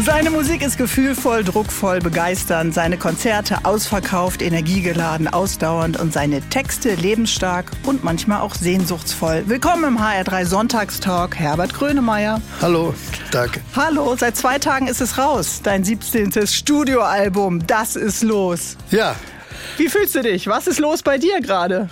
Seine Musik ist gefühlvoll, druckvoll, begeisternd, seine Konzerte ausverkauft, energiegeladen, ausdauernd und seine Texte lebensstark und manchmal auch sehnsuchtsvoll. Willkommen im HR3 Sonntagstalk, Herbert Grönemeyer. Hallo, danke. Hallo, seit zwei Tagen ist es raus, dein 17. Studioalbum, Das ist los. Ja. Wie fühlst du dich? Was ist los bei dir gerade?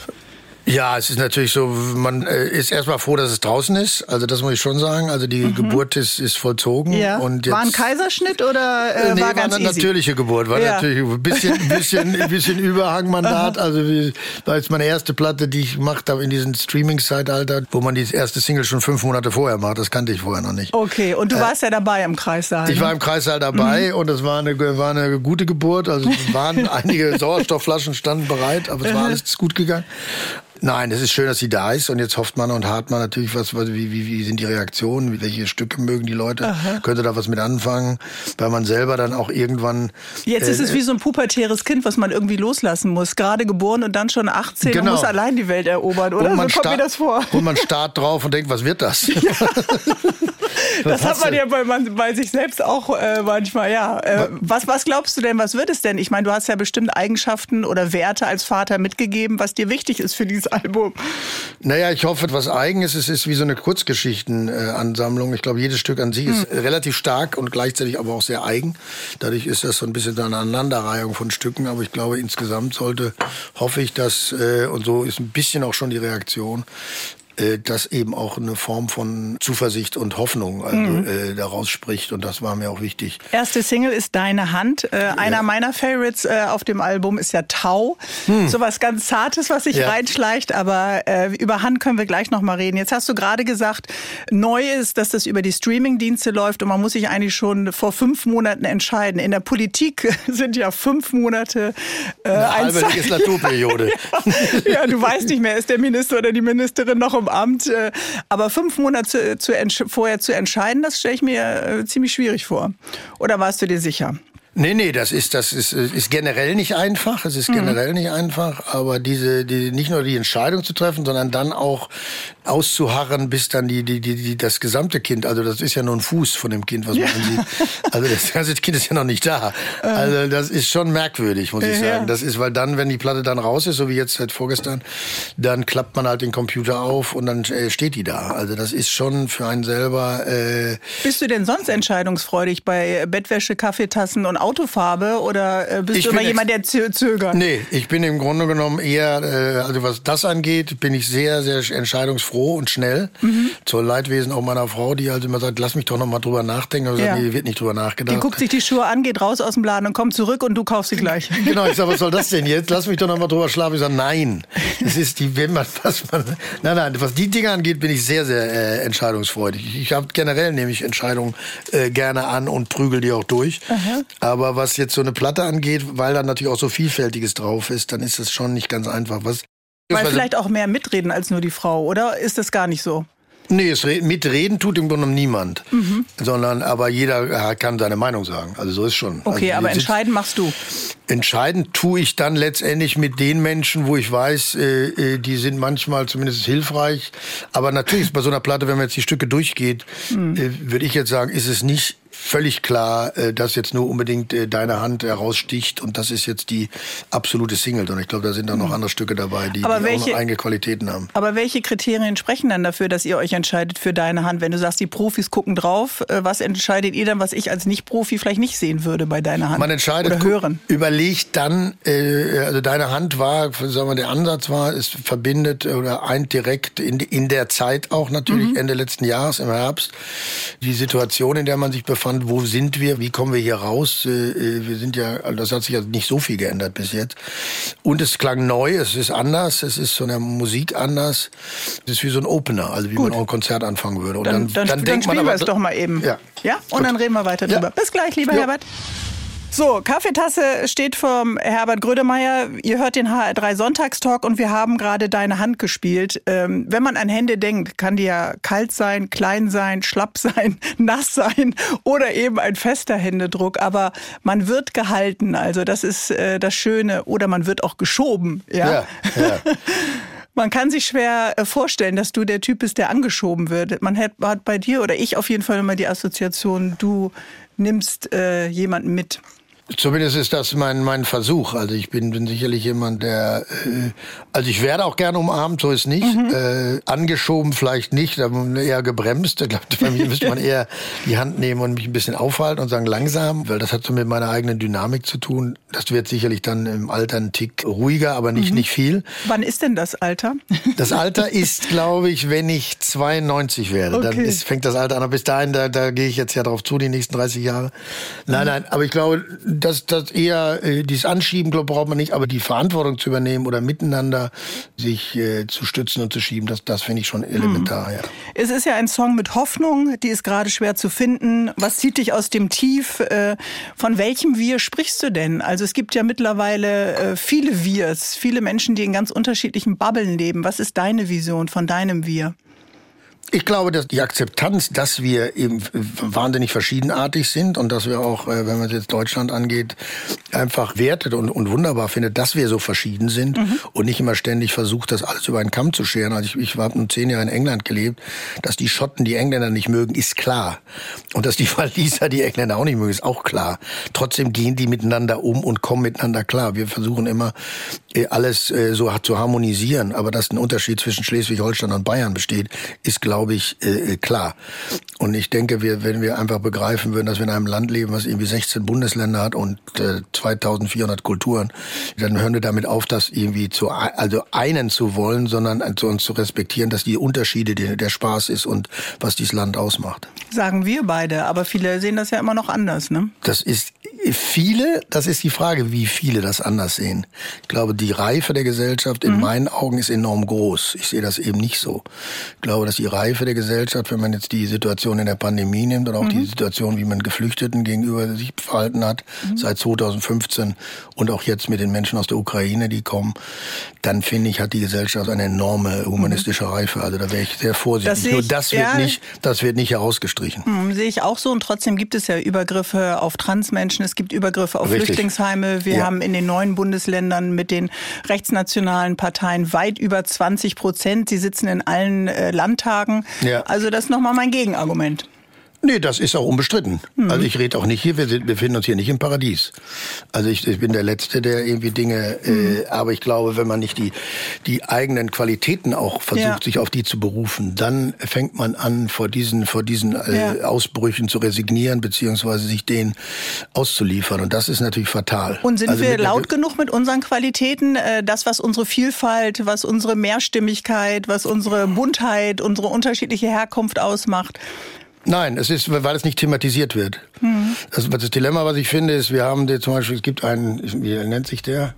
Ja, es ist natürlich so, man äh, ist erstmal froh, dass es draußen ist. Also das muss ich schon sagen. Also die mhm. Geburt ist, ist vollzogen. Ja. Und jetzt, war ein Kaiserschnitt oder äh, nee, war ganz war eine easy? natürliche Geburt. War Ja. natürlich ein bisschen, ein bisschen, ein bisschen Überhangmandat. Also wie, war jetzt meine erste Platte, die ich gemacht habe in diesem Streaming-Zeitalter, wo man die erste Single schon fünf Monate vorher macht. Das kannte ich vorher noch nicht. Okay, und du warst ja dabei im Kreissaal. Äh, Ich ne? war im Kreissaal dabei und es war eine, war eine gute Geburt. Also es waren einige Sauerstoffflaschen standen bereit, aber es war alles gut gegangen. Nein, es ist schön, dass sie da ist und jetzt hofft man und hart man natürlich, was, wie, wie, wie sind die Reaktionen, welche Stücke mögen die Leute, könnte da was mit anfangen, weil man selber dann auch irgendwann Jetzt ist äh, es wie so ein pubertäres Kind, was man irgendwie loslassen muss. Gerade geboren und dann schon 18 und Genau. muss allein die Welt erobern, oder? und man, so kommt mir starrt, das vor. und man starrt drauf und denkt, was wird das? Das hat man ja bei, man, bei sich selbst auch äh, manchmal, ja. Äh, was, was glaubst du denn, was wird es denn? Ich meine, du hast ja bestimmt Eigenschaften oder Werte als Vater mitgegeben, was dir wichtig ist für dieses Album. Naja, ich hoffe etwas Eigenes. Es ist wie so eine Kurzgeschichtenansammlung. Ich glaube, jedes Stück an sich ist Hm. relativ stark und gleichzeitig aber auch sehr eigen. Dadurch ist das so ein bisschen eine Aneinanderreihung von Stücken. Aber ich glaube, insgesamt sollte, hoffe ich, dass, äh, und so ist ein bisschen auch schon die Reaktion, dass eben auch eine Form von Zuversicht und Hoffnung also, Hm. äh, daraus spricht. Und das war mir auch wichtig. Erste Single ist Deine Hand. Äh, einer meiner Favorites äh, auf dem Album ist ja Tau. So was ganz Zartes, was sich Hm. Ja. reinschleicht. Aber äh, über Hand können wir gleich noch mal reden. Jetzt hast du gerade gesagt, neu ist, dass das über die Streamingdienste läuft und man muss sich eigentlich schon vor fünf Monaten entscheiden. In der Politik sind ja fünf Monate äh, Eine ein halbe. Legislaturperiode. ja, du weißt nicht mehr, ist der Minister oder die Ministerin noch im Amt. äh, Aber fünf Monate zu, zu entsch- vorher zu entscheiden, das stelle ich mir äh, ziemlich schwierig vor. Oder warst du dir sicher? Nee, nee, das ist, das ist, äh, ist generell nicht einfach. Es ist generell nicht einfach, aber diese, die, nicht nur die Entscheidung zu treffen, sondern dann auch auszuharren, bis dann die, die, die, die, das gesamte Kind, also das ist ja nur ein Fuß von dem Kind, was man sieht. Also das ganze Kind ist ja noch nicht da. Also das ist schon merkwürdig, muss ich Ja, ja. sagen. Das ist, weil dann, wenn die Platte dann raus ist, so wie jetzt seit vorgestern, dann klappt man halt den Computer auf und dann äh, steht die da. Also das ist schon für einen selber, äh, Bist du denn sonst entscheidungsfreudig bei Bettwäsche, Kaffeetassen und Autofarbe oder äh, bist Ich du immer jemand, der zö zögert? Nee, ich bin im Grunde genommen eher, äh, also was das angeht, bin ich sehr, sehr entscheidungsfroh und schnell. Mhm. Zur Leidwesen auch meiner Frau, die halt immer sagt, lass mich doch noch mal drüber nachdenken. Aber ich Ja. sag, nee, wird nicht drüber Die nachgedacht. guckt sich die Schuhe an, geht raus aus dem Laden und kommt zurück und du kaufst sie gleich. Genau, ich sag, was soll das denn jetzt? Lass mich doch noch mal drüber schlafen. Ich sag, nein. Das ist die, wenn man, was man, nein, nein, was die Dinge angeht, bin ich sehr, sehr äh, entscheidungsfreudig. Ich, ich habe generell nämlich Entscheidungen äh, gerne an und prügel die auch durch. Aber was jetzt so eine Platte angeht, weil da natürlich auch so vielfältiges drauf ist, dann ist es schon nicht ganz einfach. Was, Weil vielleicht auch mehr mitreden als nur die Frau, oder ist das gar nicht so? Nee, es re mitreden tut im Grunde genommen niemand. Mhm. Sondern, aber jeder kann seine Meinung sagen. Also so ist schon. Okay, also, aber entscheiden machst du. Entscheidend tue ich dann letztendlich mit den Menschen, wo ich weiß, äh, äh, die sind manchmal zumindest hilfreich. Aber natürlich ist bei so einer Platte, wenn man jetzt die Stücke durchgeht, Hm. äh, würde ich jetzt sagen, ist es nicht völlig klar, äh, dass jetzt nur unbedingt äh, deine Hand heraussticht und das ist jetzt die absolute Single. Und ich glaube, da sind dann noch andere Stücke dabei, die. Aber die auch welche- noch eigene Qualitäten haben. Aber welche Kriterien sprechen dann dafür, dass ihr euch entscheidet für deine Hand? Wenn du sagst, die Profis gucken drauf, äh, was entscheidet ihr dann, was ich als Nicht-Profi vielleicht nicht sehen würde bei deiner Hand? Man entscheidet, Oder hören. überlegt dann, also deine Hand war, sagen wir, der Ansatz war, es verbindet oder eint direkt in, in der Zeit auch natürlich, Mhm. Ende letzten Jahres im Herbst, die Situation, in der man sich befand, wo sind wir, wie kommen wir hier raus? Äh, äh, wir sind ja, also das hat sich ja nicht so viel geändert bis jetzt. Und es klang neu, es ist anders, es ist von der Musik anders. Es ist wie so ein Opener, also wie Gut. man auch ein Konzert anfangen würde. Und Dann, dann, dann, denkt man spielen wir aber- es doch mal eben. Ja. Ja? Und Gut. dann reden wir weiter Ja. drüber. Bis gleich, lieber Jo. Herbert. So, Kaffeetasse steht vom Herbert Grödemeyer. Ihr hört den HR3 Sonntagstalk und wir haben gerade deine Hand gespielt. Ähm, wenn man an Hände denkt, kann die ja kalt sein, klein sein, schlapp sein, nass sein oder eben ein fester Händedruck. Aber man wird gehalten, also das ist äh, das Schöne. Oder man wird auch geschoben. Ja. Ja, ja. Man kann sich schwer äh, vorstellen, dass du der Typ bist, der angeschoben wird. Man hat, hat bei dir oder ich auf jeden Fall immer die Assoziation, du nimmst äh, jemanden mit. Zumindest ist das mein, mein Versuch. Also ich bin, bin sicherlich jemand, der, äh, also ich werde auch gerne umarmt, so ist nicht. Mhm. Äh, angeschoben vielleicht nicht, aber eher gebremst. Ich glaube, bei mir müsste man eher die Hand nehmen und mich ein bisschen aufhalten und sagen langsam, weil das hat so mit meiner eigenen Dynamik zu tun. Das wird sicherlich dann im Alter ein Tick ruhiger, aber nicht, mhm. nicht viel. Wann ist denn das Alter? Das Alter ist, glaube ich, wenn ich 92 werde. Okay. Dann ist, fängt das Alter an. Aber bis dahin, da, da gehe ich jetzt ja drauf zu, die nächsten 30 Jahre. Nein, mhm. nein, aber ich glaube, das, das eher, äh, dieses Anschieben, glaube braucht man nicht, aber die Verantwortung zu übernehmen oder miteinander sich äh, zu stützen und zu schieben, das, das finde ich schon elementar, mhm. ja. Es ist ja ein Song mit Hoffnung, die ist gerade schwer zu finden. Was zieht dich aus dem Tief? Äh, von welchem Wir sprichst du denn? Also es gibt ja mittlerweile äh, viele Wirs, viele Menschen, die in ganz unterschiedlichen Bubbeln leben. Was ist deine Vision von deinem Wir? Ich glaube, dass die Akzeptanz, dass wir eben wahnsinnig verschiedenartig sind und dass wir auch, äh, wenn man jetzt Deutschland angeht, einfach wertet und, und wunderbar findet, dass wir so verschieden sind mhm. und nicht immer ständig versucht, das alles über einen Kamm zu scheren. Also ich, ich habe zehn Jahre in England gelebt, dass die Schotten die Engländer nicht mögen, ist klar. Und dass die Waliser die Engländer auch nicht mögen, ist auch klar. Trotzdem gehen die miteinander um und kommen miteinander klar. Wir versuchen immer, äh, alles äh, so zu harmonisieren, aber dass ein Unterschied zwischen Schleswig-Holstein und Bayern besteht, ist, glaube glaube ich, äh, äh, klar. Und ich denke, wir, wenn wir einfach begreifen würden, dass wir in einem Land leben, was irgendwie 16 Bundesländer hat und äh, 2400 Kulturen, dann hören wir damit auf, das irgendwie zu, also einen zu wollen, sondern zu uns zu respektieren, dass die Unterschiede der, der Spaß ist und was dieses Land ausmacht. Sagen wir beide, aber viele sehen das ja immer noch anders, ne? Das ist viele, das ist die Frage, wie viele das anders sehen. Ich glaube, die Reife der Gesellschaft in mhm. meinen Augen ist enorm groß. Ich sehe das eben nicht so. Ich glaube, dass die Reife der Gesellschaft, wenn man jetzt die Situation in der Pandemie nimmt oder auch mhm. die Situation, wie man Geflüchteten gegenüber sich verhalten hat, mhm. seit 2015 und auch jetzt mit den Menschen aus der Ukraine, die kommen, dann finde ich, hat die Gesellschaft eine enorme humanistische mhm. Reife. Also da wäre ich sehr vorsichtig. Das Nur das wird ja, nicht, das wird nicht herausgestrichen. Mhm, sehe ich auch so und trotzdem gibt es ja Übergriffe auf Transmenschen. Es gibt Übergriffe auf Richtig. Flüchtlingsheime. Wir ja. haben in den neuen Bundesländern mit den rechtsnationalen Parteien weit über 20 Prozent. Sie sitzen in allen äh, Landtagen. Ja. Also das ist nochmal mein Gegenargument. Nee, das ist auch unbestritten. Mhm. Also ich rede auch nicht hier, wir sind, befinden uns hier nicht im Paradies. Also ich, ich bin der Letzte, der irgendwie Dinge, äh, mhm. äh, aber ich glaube, wenn man nicht die, die eigenen Qualitäten auch versucht, ja. sich auf die zu berufen, dann fängt man an, vor diesen, vor diesen äh, ja. Ausbrüchen zu resignieren, beziehungsweise sich denen auszuliefern. Und das ist natürlich fatal. Und sind also wir laut genug mit unseren Qualitäten, äh, das, was unsere Vielfalt, was unsere Mehrstimmigkeit, was unsere Buntheit, unsere unterschiedliche Herkunft ausmacht? Nein, es ist, weil es nicht thematisiert wird. Mhm. Das, das Dilemma, was ich finde, ist, wir haben zum Beispiel, es gibt einen, wie nennt sich der?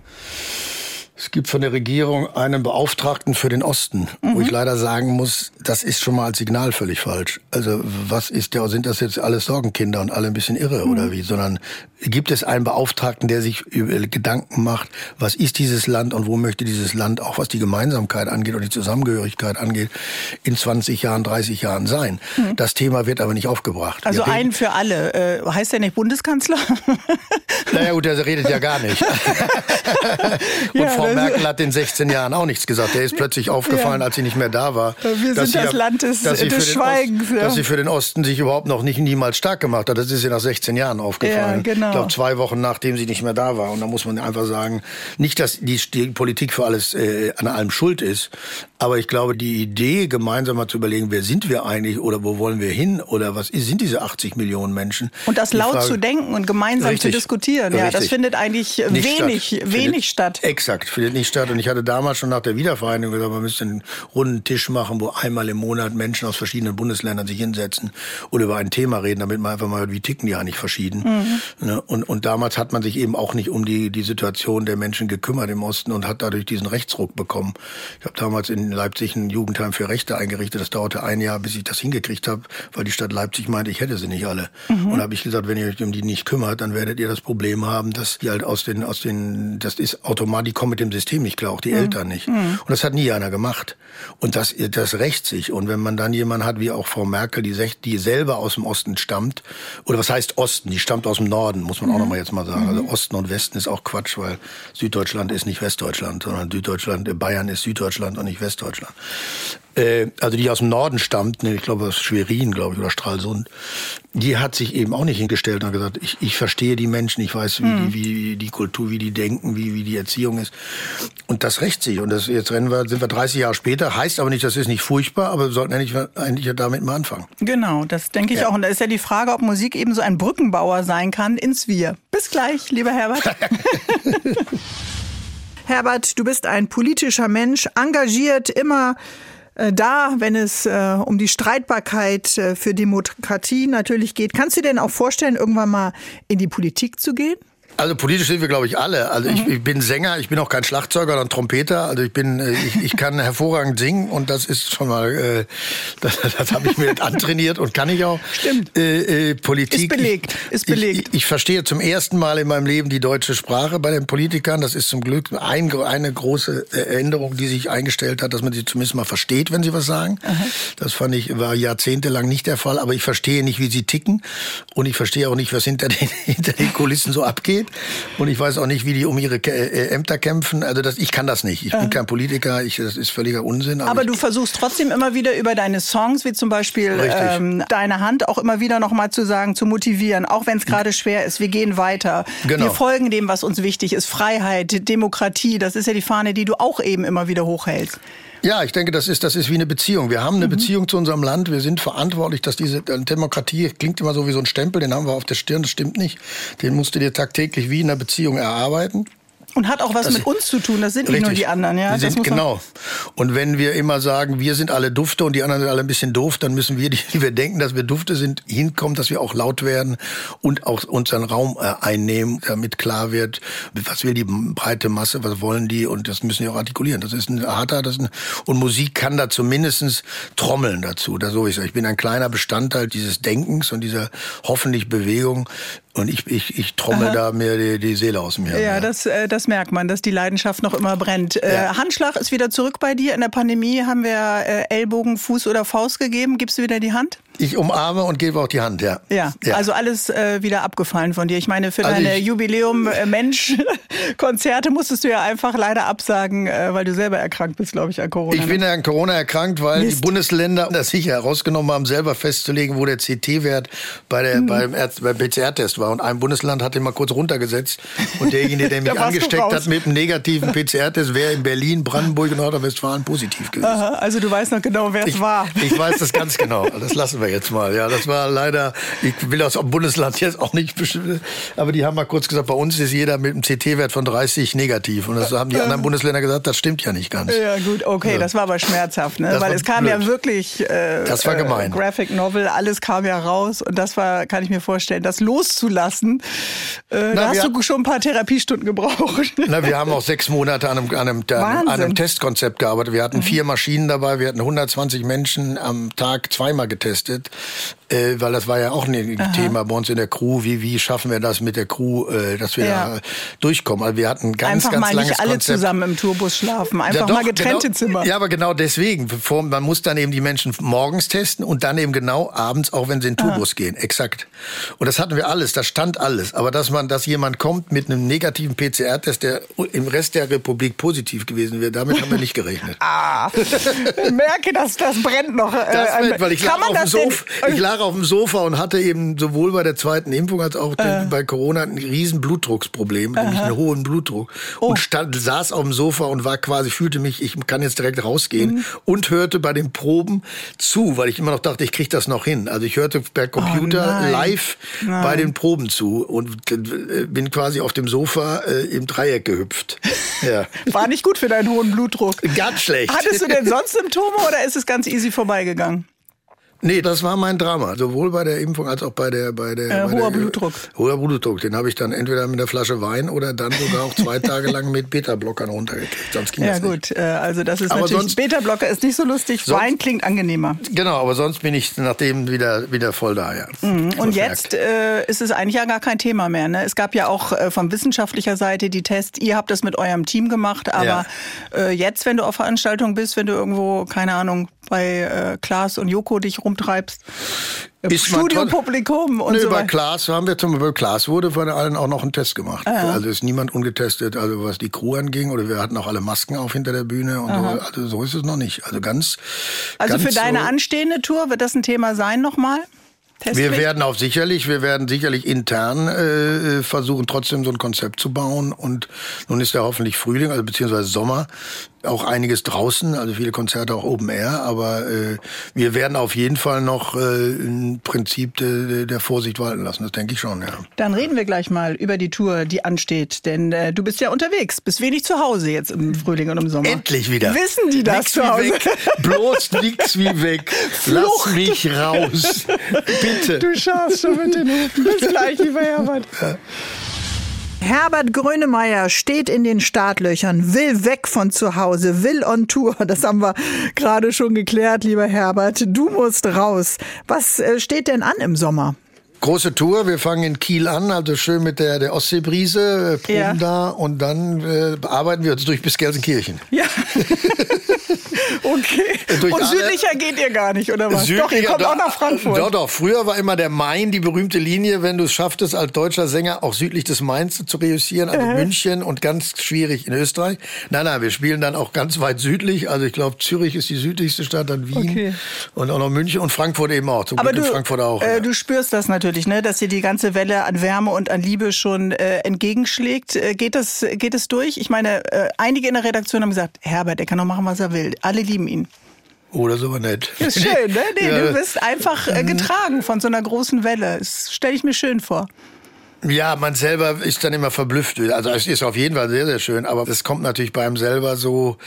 Es gibt von der Regierung einen Beauftragten für den Osten, mhm. wo ich leider sagen muss, das ist schon mal als Signal völlig falsch. Also was ist der, sind das jetzt alles Sorgenkinder und alle ein bisschen irre mhm. oder wie? Sondern gibt es einen Beauftragten, der sich Gedanken macht, was ist dieses Land und wo möchte dieses Land auch, was die Gemeinsamkeit angeht und die Zusammengehörigkeit angeht, in 20 Jahren, 30 Jahren sein. Mhm. Das Thema wird aber nicht aufgebracht. Also einen für alle. Äh, heißt der nicht Bundeskanzler? Naja gut, der redet ja gar nicht. und ja, Frau Merkel hat in 16 Jahren auch nichts gesagt. Der ist plötzlich aufgefallen, ja. als sie nicht mehr da war. Wir sind das Land des, des Schweigens. Ost, ja. Dass sie für den Osten sich überhaupt noch nicht niemals stark gemacht hat. Das ist ihr nach 16 Jahren aufgefallen. Ja, genau. Ich glaube, zwei Wochen nachdem sie nicht mehr da war. Und da muss man einfach sagen, nicht, dass die, die Politik für alles äh, an allem schuld ist, aber ich glaube, die Idee, gemeinsam mal zu überlegen, wer sind wir eigentlich oder wo wollen wir hin oder was sind diese 80 Millionen Menschen? Und das laut Frage, zu denken und gemeinsam richtig, zu diskutieren, ja, das findet eigentlich nicht wenig, statt. wenig findet, statt. Exakt, findet nicht statt. Und ich hatte damals schon nach der Wiedervereinigung gesagt, man müsste einen runden Tisch machen, wo einmal im Monat Menschen aus verschiedenen Bundesländern sich hinsetzen und über ein Thema reden, damit man einfach mal hört, wie ticken die eigentlich verschieden. Mhm. Ne? Und, und damals hat man sich eben auch nicht um die, die Situation der Menschen gekümmert im Osten und hat dadurch diesen Rechtsruck bekommen. Ich habe damals in in Leipzig ein Jugendheim für Rechte eingerichtet. Das dauerte ein Jahr, bis ich das hingekriegt habe, weil die Stadt Leipzig meinte, ich hätte sie nicht alle. Mhm. Und habe ich gesagt, wenn ihr euch um die nicht kümmert, dann werdet ihr das Problem haben, dass die halt aus den, aus den, das ist automatisch, die kommen mit dem System nicht klar, auch die mhm. Eltern nicht. Mhm. Und das hat nie einer gemacht. Und das, das rächt sich. Und wenn man dann jemanden hat, wie auch Frau Merkel, die, die selber aus dem Osten stammt, oder was heißt Osten? Die stammt aus dem Norden, muss man auch mhm. nochmal jetzt mal sagen. Also mhm. Osten und Westen ist auch Quatsch, weil Süddeutschland ist nicht Westdeutschland, sondern Süddeutschland, Bayern ist Süddeutschland und nicht Westdeutschland. Ostdeutschland. Äh, also die aus dem Norden stammt, ich glaube aus Schwerin, glaube ich, oder Stralsund, die hat sich eben auch nicht hingestellt und gesagt, ich, ich verstehe die Menschen, ich weiß, wie, mhm. die, wie die Kultur, wie die denken, wie, wie die Erziehung ist. Und das rächt sich. Und das, jetzt rennen wir, sind wir 30 Jahre später, heißt aber nicht, das ist nicht furchtbar, aber wir sollten eigentlich, eigentlich damit mal anfangen. Genau, das denke ich ja. auch. Und da ist ja die Frage, ob Musik eben so ein Brückenbauer sein kann ins Wir. Bis gleich, lieber Herbert. Herbert, du bist ein politischer Mensch, engagiert, immer äh, da, wenn es äh, um die Streitbarkeit äh, für Demokratie natürlich geht. Kannst du dir denn auch vorstellen, irgendwann mal in die Politik zu gehen? Also politisch sind wir, glaube ich, alle. Also mhm. ich, ich, bin Sänger, ich bin auch kein Schlagzeuger oder Trompeter. Also ich bin, äh, ich, ich kann hervorragend singen und das ist schon mal, äh, das, das habe ich mir antrainiert und kann ich auch. Stimmt. Äh, äh, Politik. Ist belegt. Ist belegt. Ich, ich, verstehe zum ersten Mal in meinem Leben die deutsche Sprache bei den Politikern. Das ist zum Glück ein, eine große Änderung, die sich eingestellt hat, dass man sie zumindest mal versteht, wenn sie was sagen. Aha. Das fand ich war jahrzehntelang nicht der Fall. Aber ich verstehe nicht, wie sie ticken und ich verstehe auch nicht, was hinter den, hinter den Kulissen so abgeht. Und ich weiß auch nicht, wie die um ihre äh, Ämter kämpfen. Also das, ich kann das nicht. Ich bin kein Politiker. Ich, das ist völliger Unsinn. Aber, aber du versuchst trotzdem immer wieder über deine Songs, wie zum Beispiel ähm, Deine Hand, auch immer wieder nochmal zu sagen, zu motivieren, auch wenn es gerade schwer ist. Wir gehen weiter. Genau. Wir folgen dem, was uns wichtig ist. Freiheit, Demokratie. Das ist ja die Fahne, die du auch eben immer wieder hochhältst. Ja, ich denke, das ist, das ist wie eine Beziehung. Wir haben eine mhm. Beziehung zu unserem Land. Wir sind verantwortlich, dass diese Demokratie klingt immer so wie so ein Stempel, den haben wir auf der Stirn, das stimmt nicht. Den musst du dir tagtäglich wie in einer Beziehung erarbeiten. Und hat auch was das mit uns zu tun, das sind nicht nur die anderen, ja. Wir sind, genau. Und wenn wir immer sagen, wir sind alle Dufte und die anderen sind alle ein bisschen doof, dann müssen wir, die, die wir denken, dass wir Dufte sind, hinkommen, dass wir auch laut werden und auch unseren Raum äh, einnehmen, damit klar wird, was will die breite Masse, was wollen die und das müssen wir auch artikulieren. Das ist ein harter, das ist ein, und Musik kann da zumindestens trommeln dazu. Da so ich Ich bin ein kleiner Bestandteil dieses Denkens und dieser hoffentlich Bewegung, und ich, ich, ich trommel Aha. da mir die, die, Seele aus mir. Ja, ja. Das, äh, das merkt man, dass die Leidenschaft noch immer brennt. Äh, ja. Handschlag ist wieder zurück bei dir. In der Pandemie haben wir äh, Ellbogen, Fuß oder Faust gegeben. Gibst du wieder die Hand? Ich umarme und gebe auch die Hand, ja. Ja, ja. also alles äh, wieder abgefallen von dir. Ich meine, für also deine Jubiläum-Mensch-Konzerte musstest du ja einfach leider absagen, äh, weil du selber erkrankt bist, glaube ich, an Corona. Ich bin ne? an Corona erkrankt, weil Mist. die Bundesländer das sicher herausgenommen haben, selber festzulegen, wo der CT-Wert bei der, mhm. beim, beim PCR-Test war. Und ein Bundesland hat den mal kurz runtergesetzt. Und derjenige, der mich angesteckt hat mit einem negativen PCR-Test, wäre in Berlin, Brandenburg und Nordrhein-Westfalen positiv gewesen. Aha, also du weißt noch genau, wer es war. Ich weiß das ganz genau. Das lassen wir jetzt mal. Ja, das war leider, ich will das Bundesland jetzt auch nicht bestimmen, aber die haben mal kurz gesagt, bei uns ist jeder mit einem CT-Wert von 30 negativ. Und das haben die anderen Bundesländer gesagt, das stimmt ja nicht ganz. Ja, gut, okay, ja. das war aber schmerzhaft, ne? Weil es kam blöd. ja wirklich äh, das war gemein. Äh, Graphic Novel, alles kam ja raus und das war, kann ich mir vorstellen, das loszulassen. Äh, Na, da hast du schon ein paar Therapiestunden gebraucht. Na, wir haben auch sechs Monate an einem, an einem, an einem Testkonzept gearbeitet. Wir hatten mhm. vier Maschinen dabei, wir hatten 120 Menschen am Tag zweimal getestet äh, weil das war ja auch ein Aha. Thema bei uns in der Crew. Wie, wie schaffen wir das mit der Crew, äh, dass wir ja. da durchkommen? Also wir hatten ganz, Einfach ganz mal langes nicht alle Konzept. zusammen im Tourbus schlafen. Einfach ja, doch, mal getrennte genau, Zimmer. Ja, aber genau deswegen. Man muss dann eben die Menschen morgens testen und dann eben genau abends, auch wenn sie in den Tourbus Aha. gehen. Exakt. Und das hatten wir alles. Da stand alles. Aber dass man, dass jemand kommt mit einem negativen PCR-Test, der im Rest der Republik positiv gewesen wäre, damit haben wir nicht gerechnet. ah, ich merke, dass das brennt noch. Äh, das brennt, weil ich lag, auf dem Sofa, ich lag auf dem Sofa und hatte eben sowohl bei der zweiten Impfung als auch äh. bei Corona ein riesen Blutdrucksproblem, Aha. nämlich einen hohen Blutdruck. Oh. Und stand, saß auf dem Sofa und war quasi, fühlte mich, ich kann jetzt direkt rausgehen mhm. und hörte bei den Proben zu, weil ich immer noch dachte, ich kriege das noch hin. Also ich hörte per oh Computer oh live nein. bei den Proben zu und äh, bin quasi auf dem Sofa äh, im Dreieck gehüpft. Ja. War nicht gut für deinen hohen Blutdruck. Ganz schlecht. Hattest du denn sonst Symptome oder ist es ganz easy vorbeigegangen? Nee, das war mein Drama. Sowohl bei der Impfung als auch bei der bei der äh, bei hoher der, Blutdruck. Hoher Blutdruck. Den habe ich dann entweder mit einer Flasche Wein oder dann sogar auch zwei Tage lang mit Beta-Blockern runtergekriegt. Sonst ging ja das gut, äh, also das ist aber natürlich Beta-Blocker ist nicht so lustig. Sonst, Wein klingt angenehmer. Genau, aber sonst bin ich nachdem wieder wieder voll da. Ja. Mhm. Und jetzt äh, ist es eigentlich ja gar kein Thema mehr. Ne? Es gab ja auch äh, von wissenschaftlicher Seite die Tests. Ihr habt das mit eurem Team gemacht, aber ja. äh, jetzt, wenn du auf Veranstaltungen bist, wenn du irgendwo keine Ahnung bei äh, Klaas und Joko dich rum rumtreibst. Ist Studiopublikum und nee, so bei weiter. Klaas haben wir zum Beispiel, bei Klaas wurde von allen auch noch ein Test gemacht. Ah, Also ist niemand ungetestet, also was die Crew anging, oder wir hatten auch alle Masken auf hinter der Bühne und so. Also so ist es noch nicht. Also ganz. Also ganz für deine so, anstehende Tour wird das ein Thema sein nochmal? Wir Testpflicht? werden auch sicherlich, wir werden sicherlich intern äh, versuchen, trotzdem so ein Konzept zu bauen. Und nun ist ja hoffentlich Frühling, also beziehungsweise Sommer, auch einiges draußen, also viele Konzerte auch Open Air. Aber äh, wir werden auf jeden Fall noch äh, ein Prinzip de, der Vorsicht walten lassen. Das denke ich schon, ja. Dann reden wir gleich mal über die Tour, die ansteht. Denn äh, du bist ja unterwegs, bist wenig zu Hause jetzt im Frühling und im Sommer. Endlich wieder. Wissen die das nix zu Hause? weg. Bloß nix wie weg. Lass Flucht. mich raus. Bitte. Du schaust schon mit den Hufen. Bis gleich, lieber Herbert. Herbert Grönemeyer steht in den Startlöchern, will weg von zu Hause, will on Tour. Das haben wir gerade schon geklärt, lieber Herbert. Du musst raus. Was äh, steht denn an im Sommer? Große Tour, wir fangen in Kiel an, also schön mit der, der Ostseebrise, äh, proben Ja. da und dann äh, arbeiten wir uns durch bis Gelsenkirchen. Ja. okay. Durch Und südlicher geht ihr gar nicht, oder was? doch, ihr Südlicher- kommt auch nach Frankfurt. Doch, doch. Früher war immer der Main die berühmte Linie, wenn du es schafftest, als deutscher Sänger auch südlich des Mains zu reüssieren, also München und ganz schwierig in Österreich. Nein, nein, wir spielen dann auch ganz weit südlich. Also ich glaube, Zürich ist die südlichste Stadt, dann Wien Okay. und auch noch München und Frankfurt eben auch. Zum Aber Glück du, in Frankfurt auch. äh, ja. du spürst das natürlich, ne, dass dir die ganze Welle an Wärme und an Liebe schon äh, entgegenschlägt. Äh, geht, das, geht es durch? Ich meine, äh, einige in der Redaktion haben gesagt, Herbert, der kann doch machen, was er will. Alle lieben ihn. Oh, das ist aber nett. Ist schön, ne? Nee, Ja. du bist einfach äh, getragen von so einer großen Welle. Das stelle ich mir schön vor. Ja, man selber ist dann immer verblüfft. Also es ist auf jeden Fall sehr, sehr schön, aber das kommt natürlich bei einem selber so,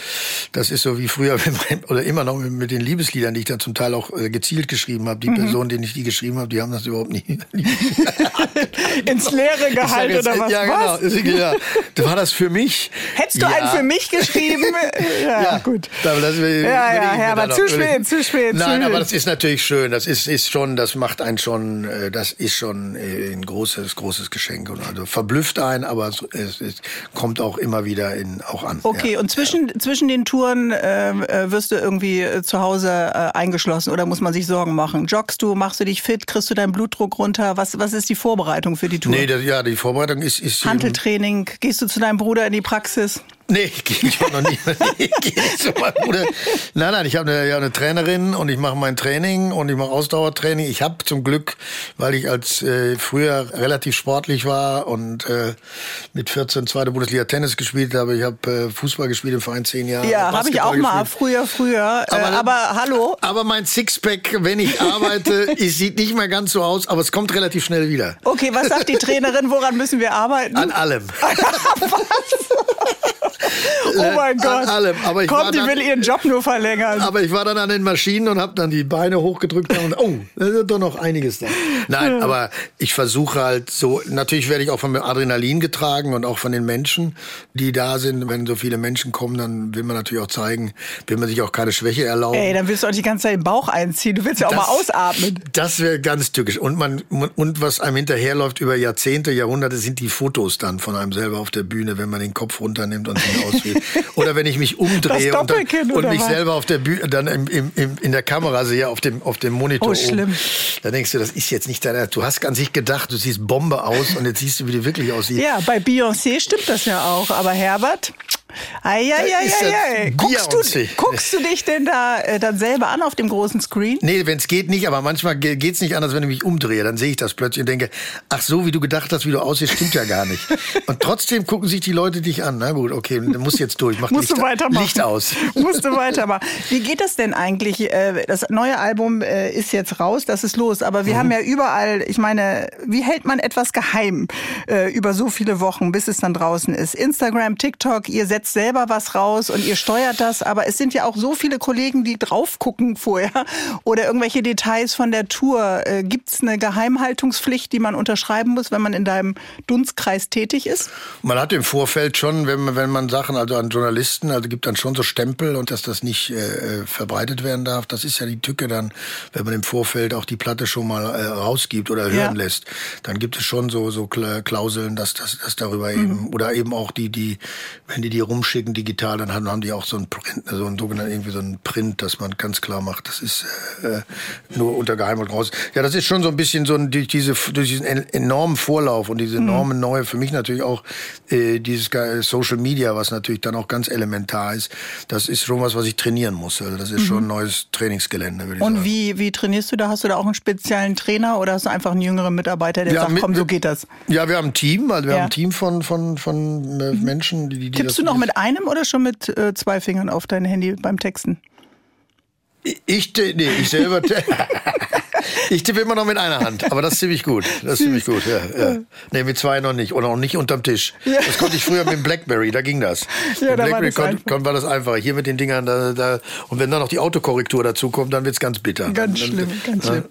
das ist so wie früher oder immer noch mit den Liebesliedern, die ich dann zum Teil auch äh, gezielt geschrieben habe. Die Mhm. Personen, denen ich die geschrieben habe, die haben das überhaupt nie. Ins leere Ich sag Gehalt jetzt, oder was? Ja, was? genau. Ja, war das für mich? Hättest du ja. einen für mich geschrieben? ja, Ja, gut. Aber das will, Ja, ja, dann noch- zu spät, zu spät, Nein, zu aber das ist natürlich schön. Das ist, ist schon, das macht einen schon, äh, das ist schon äh, ein großes, großes Geschenk. Und also verblüfft einen, aber es, es, es kommt auch immer wieder in, auch an. Okay, ja. und zwischen, zwischen den Touren ähm, äh, wirst du irgendwie äh, zu Hause äh, eingeschlossen oder muss man sich Sorgen machen? Joggst du, machst du dich fit, kriegst du deinen Blutdruck runter? Was, was ist die Vorbereitung für die Tour? Nee, das, ja, die Vorbereitung ist, ist eben, Hanteltraining, gehst du zu deinem Bruder in die Praxis? Nee, gehe ich auch noch nie. Nee, geh nicht zu meinem Bruder. Nein, nein, ich habe eine, ja, eine Trainerin und ich mache mein Training und ich mache Ausdauertraining. Ich habe zum Glück, weil ich als äh, früher relativ sportlich war und äh, mit 14 zweite Bundesliga Tennis gespielt habe, ich habe äh, Fußball gespielt im Verein zehn Jahre. Ja, habe ich auch Basketball mal, gespielt. früher, früher. Aber, äh, Aber- aber hallo? Aber mein Sixpack, wenn ich arbeite, es sieht nicht mehr ganz so aus, aber es kommt relativ schnell wieder. Okay, was sagt die Trainerin, woran müssen wir arbeiten? An allem. oh mein Gott. An allem. Aber ich war Kommt, die dann- will ihren Job nur verlängern. Aber ich war dann an den Maschinen und habe dann die Beine hochgedrückt und oh, da ist doch noch einiges da. Nein, aber ich versuche halt so, natürlich werde ich auch von Adrenalin getragen und auch von den Menschen, die da sind. Wenn so viele Menschen kommen, dann will man natürlich auch zeigen, will man sich auch keine Schwäche erlauben. Ey, dann willst du auch die ganze Zeit den Bauch einziehen. Du willst ja auch mal ausatmen. Das wäre ganz tückisch. Und man und was einem hinterherläuft über Jahrzehnte, Jahrhunderte, sind die Fotos dann von einem selber auf der Bühne, wenn man den Kopf runternimmt und sich auswählt. Oder wenn ich mich umdrehe Das und, dann, und mich was? selber auf der Bühne, dann im, im, im, in der Kamera sehe, auf dem, auf dem Monitor. Oh, schlimm. Oben. Da denkst du, das ist jetzt nicht dein Ernst. Du hast an sich gedacht, du siehst Bombe aus und jetzt siehst du, wie du wirklich aussiehst. Ja, bei Beyoncé stimmt das ja auch. Aber Herbert, ei, ei, ei, ist das ei, ei. Guckst, du, guckst du dich denn da äh, dann selber an auf dem großen Screen? Nee, wenn es geht nicht, aber manchmal ge- geht's nicht anders, wenn ich mich umdrehe. Dann sehe ich das plötzlich und denke, ach so, wie du gedacht hast, wie du aussiehst, stimmt ja gar nicht. Und trotzdem gucken sich die Leute dich an. Na gut, okay, dann musst du jetzt durch. Mach Musst Licht, du weitermachen. Licht aus. Musst du weitermachen. Wie geht das denn eigentlich? Äh, Das neue Album äh, ist jetzt raus, das ist los. Aber Mhm. wir haben ja überall, ich meine, wie hält man etwas geheim äh, über so viele Wochen, bis es dann draußen ist? Instagram, TikTok, ihr setzt selber was raus und ihr steuert das. Aber es sind ja auch so viele Kollegen, die drauf gucken vorher oder irgendwelche Details von der Tour. Äh, Gibt es eine Geheimhaltungspflicht, die man unterschreiben muss, wenn man in deinem Dunstkreis tätig ist? Man hat im Vorfeld schon, wenn man, wenn man Sachen, also an Journalisten, also gibt dann schon so Stempel und dass das nicht äh, verbreitet werden darf. Das ist ja die Tücke dann, wenn man im Vorfeld auch die Platte schon mal äh, rausgibt oder hören Ja. lässt. Dann gibt es schon so, so Kla- Klauseln, dass das dass darüber eben, oder eben auch die, die, wenn die die rumschicken digital, dann haben, haben die auch so ein Print, so ein sogenannten irgendwie so ein Print, dass man ganz klar macht, das ist äh, nur unter Geheimhaltung raus. Ja, das ist schon so ein bisschen so ein, durch diese durch diesen enormen Vorlauf und diese enorme neue, für mich natürlich auch äh, dieses Social Media, was natürlich dann auch ganz elementar ist. Das ist schon was, was ich trainieren muss. Also das ist mhm. schon ein neues Trainingsgelände, würde ich und sagen. Und wie wie trainierst du da? Hast du da auch einen speziellen Trainer oder hast du einfach einen jüngeren Mitarbeiter, der ja, sagt, mit, komm, so geht das? Ja, wir haben ein Team, also wir ja. haben ein Team von von von äh, mhm. Menschen, die, die Tippst du noch mit einem oder schon mit äh, zwei Fingern auf dein Handy beim Texten? Ich, nee, ich selber. Ich tippe immer noch mit einer Hand, aber das ist ziemlich gut. Das ist ziemlich gut, ja, ja. Nee, mit zwei noch nicht. Oder auch nicht unterm Tisch. Ja. Das konnte ich früher mit dem Blackberry, da ging das. Ja, mit da Blackberry war das, kon, war das einfacher. Hier mit den Dingern, da, da, und wenn dann noch die Autokorrektur dazu kommt, dann wird es ganz bitter. Ganz dann, schlimm, ganz schlimm.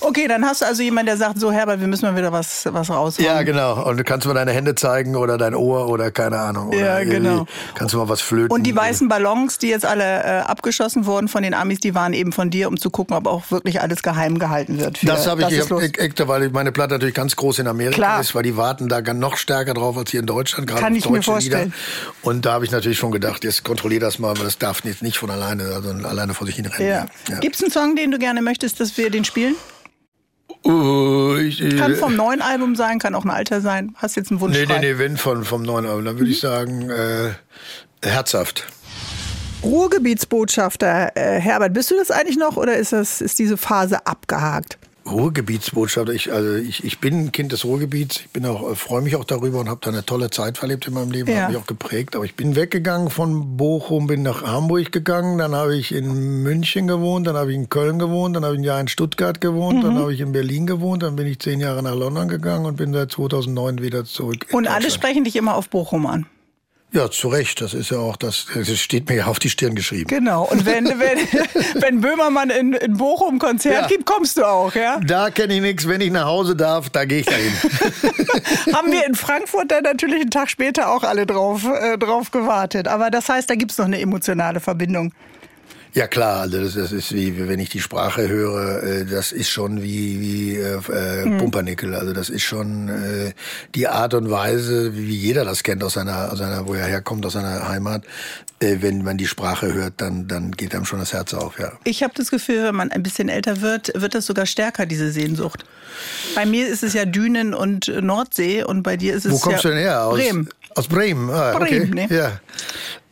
Okay, dann hast du also jemanden, der sagt, so Herbert, wir müssen mal wieder was, was raushauen. Ja, genau. Und du kannst mal deine Hände zeigen oder dein Ohr oder keine Ahnung. Ja, genau. Kannst du mal was flöten. Und die weißen Ballons, die jetzt alle äh, abgeschossen wurden von den Amis, die waren eben von dir, um zu gucken, ob auch wirklich alles geheim gehalten wird. Für, das habe ich, ich hab, weil meine Platte natürlich ganz groß in Amerika Klar. ist, weil die warten da noch stärker drauf als hier in Deutschland, gerade Kann ich mir vorstellen. Lieder. Und da habe ich natürlich schon gedacht, jetzt kontrolliere das mal, weil das darf jetzt nicht von alleine, also alleine vor sich hin rennen. Ja. Ja. Gibt es einen Song, den du gerne möchtest, dass wir den spielen? Uh, ich, äh, kann vom neuen Album sein, kann auch ein alter sein. Hast jetzt einen Wunsch? Nee, nee, nee, wenn von, vom neuen Album, dann würde mhm. ich sagen, äh, herzhaft. Ruhrgebietsbotschafter äh, Herbert, bist du das eigentlich noch oder ist, das, ist diese Phase abgehakt? Ruhrgebietsbotschafter. Ich, also ich, ich bin ein Kind des Ruhrgebiets. Ich bin auch, äh, freue mich auch darüber und habe da eine tolle Zeit verlebt in meinem Leben. Ja. Habe mich auch geprägt. Aber ich bin weggegangen von Bochum, bin nach Hamburg gegangen. Dann habe ich in München gewohnt. Dann habe ich in Köln gewohnt. Dann habe ich ein Jahr in Stuttgart gewohnt. Mhm. Dann habe ich in Berlin gewohnt. Dann bin ich zehn Jahre nach London gegangen und bin seit 2009 wieder zurück. Und alle sprechen dich immer auf Bochum an. Ja, zu Recht. Das ist ja auch, das, das steht mir ja auf die Stirn geschrieben. Genau. Und wenn, wenn, wenn Böhmermann in, in Bochum Konzert ja. gibt, kommst du auch, ja? Da kenne ich nichts. Wenn ich nach Hause darf, da gehe ich dahin. Haben wir in Frankfurt dann natürlich einen Tag später auch alle drauf, äh, drauf gewartet. Aber das heißt, da gibt es noch eine emotionale Verbindung. Ja klar, also das, das, ist wie, wenn ich die Sprache höre, äh, das ist schon wie, wie äh, äh, mhm. Pumpernickel. Also das ist schon äh, die Art und Weise, wie jeder das kennt aus seiner, aus seiner wo er herkommt, aus seiner Heimat. Äh, wenn man die Sprache hört, dann, dann geht einem schon das Herz auf, ja. Ich habe das Gefühl, wenn man ein bisschen älter wird, wird das sogar stärker, diese Sehnsucht. Bei mir ist es ja Dünen und Nordsee und bei dir ist es Wo kommst ja du denn her? Aus, Bremen. Aus Bremen, ah, Bremen, okay. ne? Ja.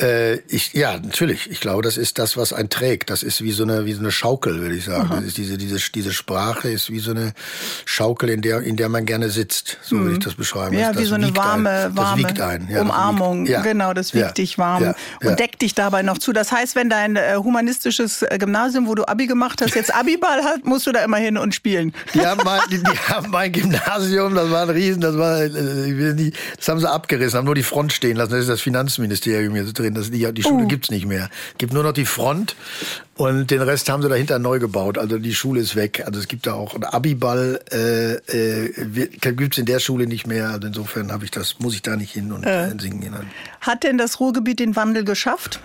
Äh, ich, ja, natürlich. Ich glaube, das ist das, was einen trägt. Das ist wie so eine, wie so eine Schaukel, würde ich sagen. Das ist diese, diese, diese Sprache ist wie so eine Schaukel, in der, in der man gerne sitzt. So mhm. würde ich das beschreiben. Ja, das, wie so eine warme, ein. warme ja, Umarmung. Ja. Genau, das wiegt ja. dich warm ja. und deckt dich dabei noch zu. Das heißt, wenn dein äh, humanistisches äh, Gymnasium, wo du Abi gemacht hast, jetzt Abiball hat, musst du da immer hin und spielen. Die haben mein, die, die haben mein Gymnasium, das war ein Riesen, das war, äh, das haben sie abgerissen, haben nur die Front stehen lassen. Das ist das Finanzministerium jetzt drin. Das, die, die Schule uh. gibt's nicht mehr. Gibt nur noch die Front und den Rest haben sie dahinter neu gebaut. Also die Schule ist weg. Also es gibt da auch einen Abiball, äh, äh, gibt's in der Schule nicht mehr. Also insofern habe ich das, muss ich da nicht hin und äh. singen gehen. Hat denn das Ruhrgebiet den Wandel geschafft?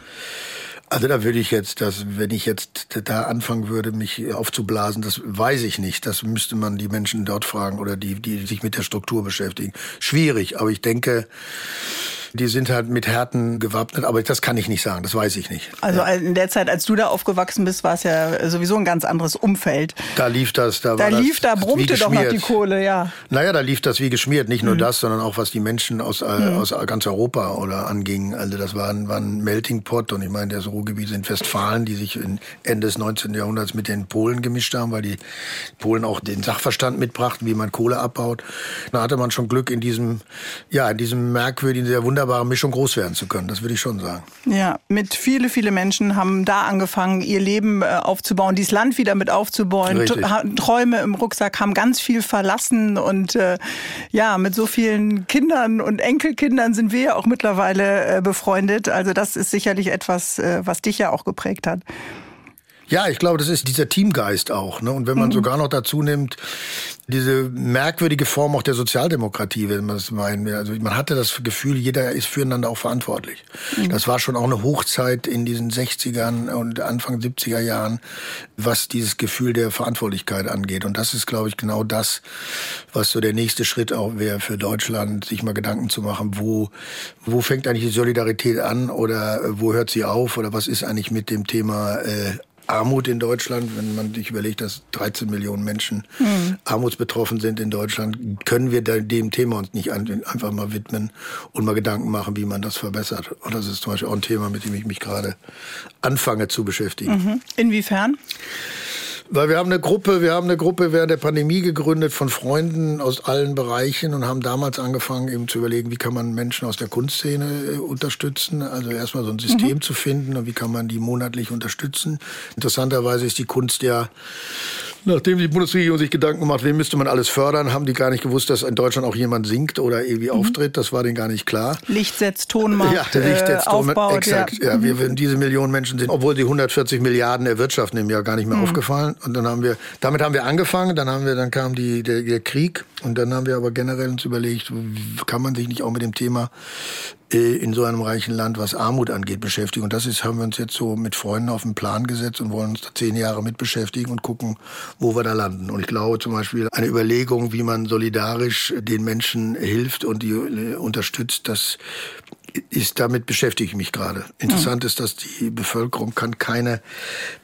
Also da würde ich jetzt, das, wenn ich jetzt da anfangen würde, mich aufzublasen, das weiß ich nicht. Das müsste man die Menschen dort fragen oder die, die sich mit der Struktur beschäftigen. Schwierig, aber ich denke, die sind halt mit Härten gewappnet, aber das kann ich nicht sagen, das weiß ich nicht. Also in der Zeit, als du da aufgewachsen bist, war es ja sowieso ein ganz anderes Umfeld. Da lief das, da, da war lief, das da brummte doch noch die Kohle, ja. Naja, da lief das wie geschmiert, nicht nur mhm. das, sondern auch was die Menschen aus, äh, mhm. aus ganz Europa oder anging. Also das war ein, war ein Melting Pot und ich meine, das Ruhrgebiet sind Westfalen, die sich Ende des 19. Jahrhunderts mit den Polen gemischt haben, weil die Polen auch den Sachverstand mitbrachten, wie man Kohle abbaut. Da hatte man schon Glück in diesem, ja, in diesem merkwürdigen, sehr wunderbaren wunderbare Mischung groß werden zu können. Das würde ich schon sagen. Ja, mit viele, viele Menschen haben da angefangen, ihr Leben äh, aufzubauen, dieses Land wieder mit aufzubauen. Richtig. Träume im Rucksack haben ganz viel verlassen und äh, ja, mit so vielen Kindern und Enkelkindern sind wir ja auch mittlerweile äh, befreundet. Also das ist sicherlich etwas, äh, was dich ja auch geprägt hat. Ja, ich glaube, das ist dieser Teamgeist auch. Ne? Und wenn man mhm. sogar noch dazu nimmt, diese merkwürdige Form auch der Sozialdemokratie, wenn man es meint. Also man hatte das Gefühl, jeder ist füreinander auch verantwortlich. Mhm. Das war schon auch eine Hochzeit in diesen 60ern und Anfang 70er Jahren, was dieses Gefühl der Verantwortlichkeit angeht. Und das ist, glaube ich, genau das, was so der nächste Schritt auch wäre für Deutschland, sich mal Gedanken zu machen, wo, wo fängt eigentlich die Solidarität an oder wo hört sie auf oder was ist eigentlich mit dem Thema äh, Armut in Deutschland, wenn man sich überlegt, dass 13 Millionen Menschen mhm. armutsbetroffen sind in Deutschland, können wir dem Thema uns nicht einfach mal widmen und mal Gedanken machen, wie man das verbessert. Und das ist zum Beispiel auch ein Thema, mit dem ich mich gerade anfange zu beschäftigen. Mhm. Inwiefern? Weil wir haben eine Gruppe, wir haben eine Gruppe während der Pandemie gegründet von Freunden aus allen Bereichen und haben damals angefangen, eben zu überlegen, wie kann man Menschen aus der Kunstszene äh, unterstützen. Also erstmal so ein System mhm. zu finden und wie kann man die monatlich unterstützen. Interessanterweise ist die Kunst ja Nachdem die Bundesregierung sich Gedanken macht, wen müsste man alles fördern, haben die gar nicht gewusst, dass in Deutschland auch jemand singt oder irgendwie mhm. auftritt. Das war denen gar nicht klar. Licht setzt, Ton macht, ja, Licht setzt, Ton aufbaut. Exakt. Ja, ja wir, wenn diese Millionen Menschen sind, obwohl die 140 Milliarden erwirtschaften im Jahr gar nicht mehr mhm. aufgefallen. Und dann haben wir, damit haben wir angefangen. Dann haben wir, dann kam die, der, der Krieg. Und dann haben wir aber generell uns überlegt, kann man sich nicht auch mit dem Thema äh, in so einem reichen Land, was Armut angeht, beschäftigen. Und das ist, haben wir uns jetzt so mit Freunden auf den Plan gesetzt und wollen uns da zehn Jahre mit beschäftigen und gucken, wo wir da landen. Und ich glaube zum Beispiel eine Überlegung, wie man solidarisch den Menschen hilft und die äh, unterstützt, das ist, damit beschäftige ich mich gerade. Interessant mhm. ist, dass die Bevölkerung kann keine,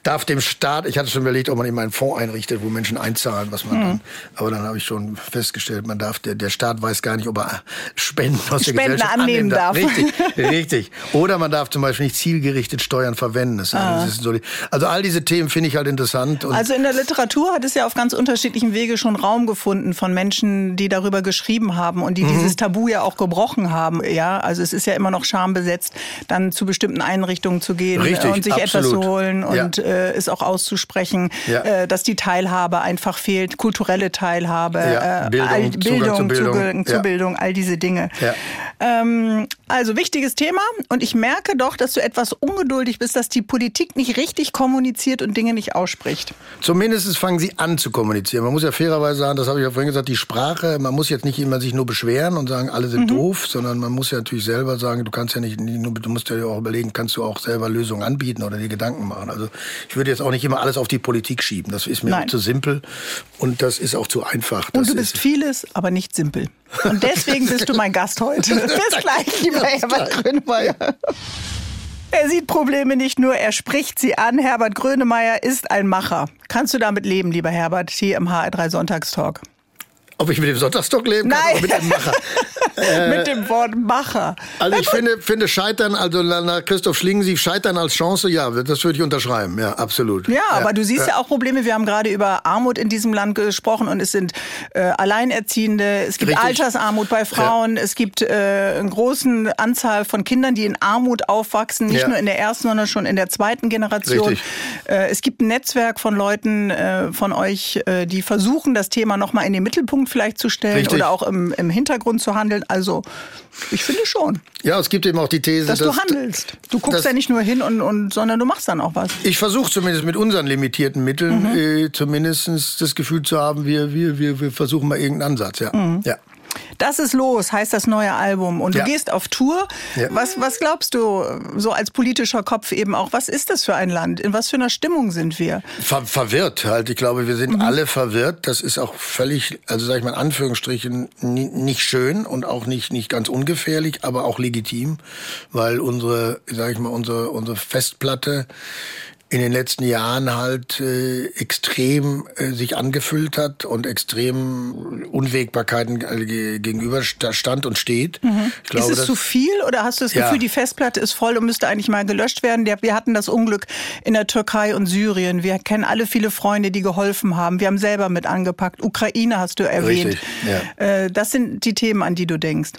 darf dem Staat, ich hatte schon überlegt, ob man eben einen Fonds einrichtet, wo Menschen einzahlen, was man mhm. dann, aber dann habe ich schon festgestellt, man darf, der, der Staat weiß gar nicht, ob er Spenden aus Spenden der Gesellschaft annehmen darf. Richtig, richtig. Oder man darf zum Beispiel nicht zielgerichtet Steuern verwenden. Das ah. so, also all diese Themen finde ich halt interessant. also in der Literatur hat es ja auf ganz unterschiedlichen Wege schon Raum gefunden von Menschen, die darüber geschrieben haben und die mhm. dieses Tabu ja auch gebrochen haben. Ja, also es ist ja immer noch schambesetzt, dann zu bestimmten Einrichtungen zu gehen Richtig, und sich absolut. etwas zu holen und ja. äh, es auch auszusprechen, ja. äh, dass die Teilhabe einfach fehlt, kulturelle Teilhabe, ja. äh, Bildung, all, Bildung, Bildung, Zugang zu Bildung all diese Dinge. Ähm, also wichtiges Thema und ich merke doch, dass du etwas ungeduldig bist, dass die Politik nicht richtig kommuniziert und Dinge nicht ausspricht. Zumindest fangen sie an zu kommunizieren. Man muss ja fairerweise sagen, das habe ich ja vorhin gesagt, die Sprache, man muss jetzt nicht immer sich nur beschweren und sagen, alle sind mhm. doof, sondern man muss ja natürlich selber sagen, sagen, du kannst ja nicht, du musst ja auch überlegen, kannst du auch selber Lösungen anbieten oder dir Gedanken machen. Also ich würde jetzt auch nicht immer alles auf die Politik schieben. Das ist mir Nein. auch zu simpel und das ist auch zu einfach. Das und du bist vieles, aber nicht simpel. Und deswegen bist du mein Gast heute. Bis gleich, lieber Herbert Grönemeyer. Er sieht Probleme nicht nur, er spricht sie an. Herbert Grönemeyer ist ein Macher. Kannst du damit leben, lieber Herbert, hier im HR3 Sonntagstalk? Ob ich mit dem Sonntagstalk leben kann Nein. oder mit dem Macher? mit dem Wort Macher. Also ich finde, finde Scheitern, also nach Christoph Schlingensief, Scheitern als Chance, ja, das würde ich unterschreiben, ja, absolut. Ja, ja. aber du siehst ja. ja. auch Probleme. Wir haben gerade über Armut in diesem Land gesprochen und es sind äh, Alleinerziehende, es gibt Richtig. Altersarmut bei Frauen, ja. es gibt äh, eine große Anzahl von Kindern, die in Armut aufwachsen, nicht nur in der ersten, sondern schon in der zweiten Generation. Äh, es gibt ein Netzwerk von Leuten äh, von euch, äh, die versuchen, das Thema nochmal in den Mittelpunkt vielleicht zu stellen Richtig. oder auch im, im Hintergrund zu handeln. Also ich finde schon. Ja, es gibt eben auch die These, dass, dass du handelst. Du guckst ja nicht nur hin und, und sondern du machst dann auch was. Ich versuche zumindest mit unseren limitierten Mitteln mhm. äh, zumindest das Gefühl zu haben, wir, wir, wir, wir versuchen mal irgendeinen Ansatz. Ja. Mhm. ja. Das ist los, heißt das neue Album. Und du ja. gehst auf Tour. Ja. Was, was glaubst du, so als politischer Kopf eben auch, was ist das für ein Land? In was für einer Stimmung sind wir? Ver verwirrt halt. Ich glaube, wir sind mhm. alle verwirrt. Das ist auch völlig, also sag ich mal in Anführungsstrichen, nicht schön und auch nicht, nicht ganz ungefährlich, aber auch legitim, weil unsere, sag ich mal, unsere, unsere Festplatte in den letzten Jahren halt äh, extrem äh, sich angefüllt hat und extrem Unwägbarkeiten äh, gegenüber stand und steht. Mhm. Glaube, ist es zu viel oder hast du das Gefühl, ja. die Festplatte ist voll und müsste eigentlich mal gelöscht werden? Wir hatten das Unglück in der Türkei und Syrien. Wir kennen alle viele Freunde, die geholfen haben. Wir haben selber mit angepackt. Ukraine hast du erwähnt. Richtig, ja. Äh, das sind die Themen, an die du denkst.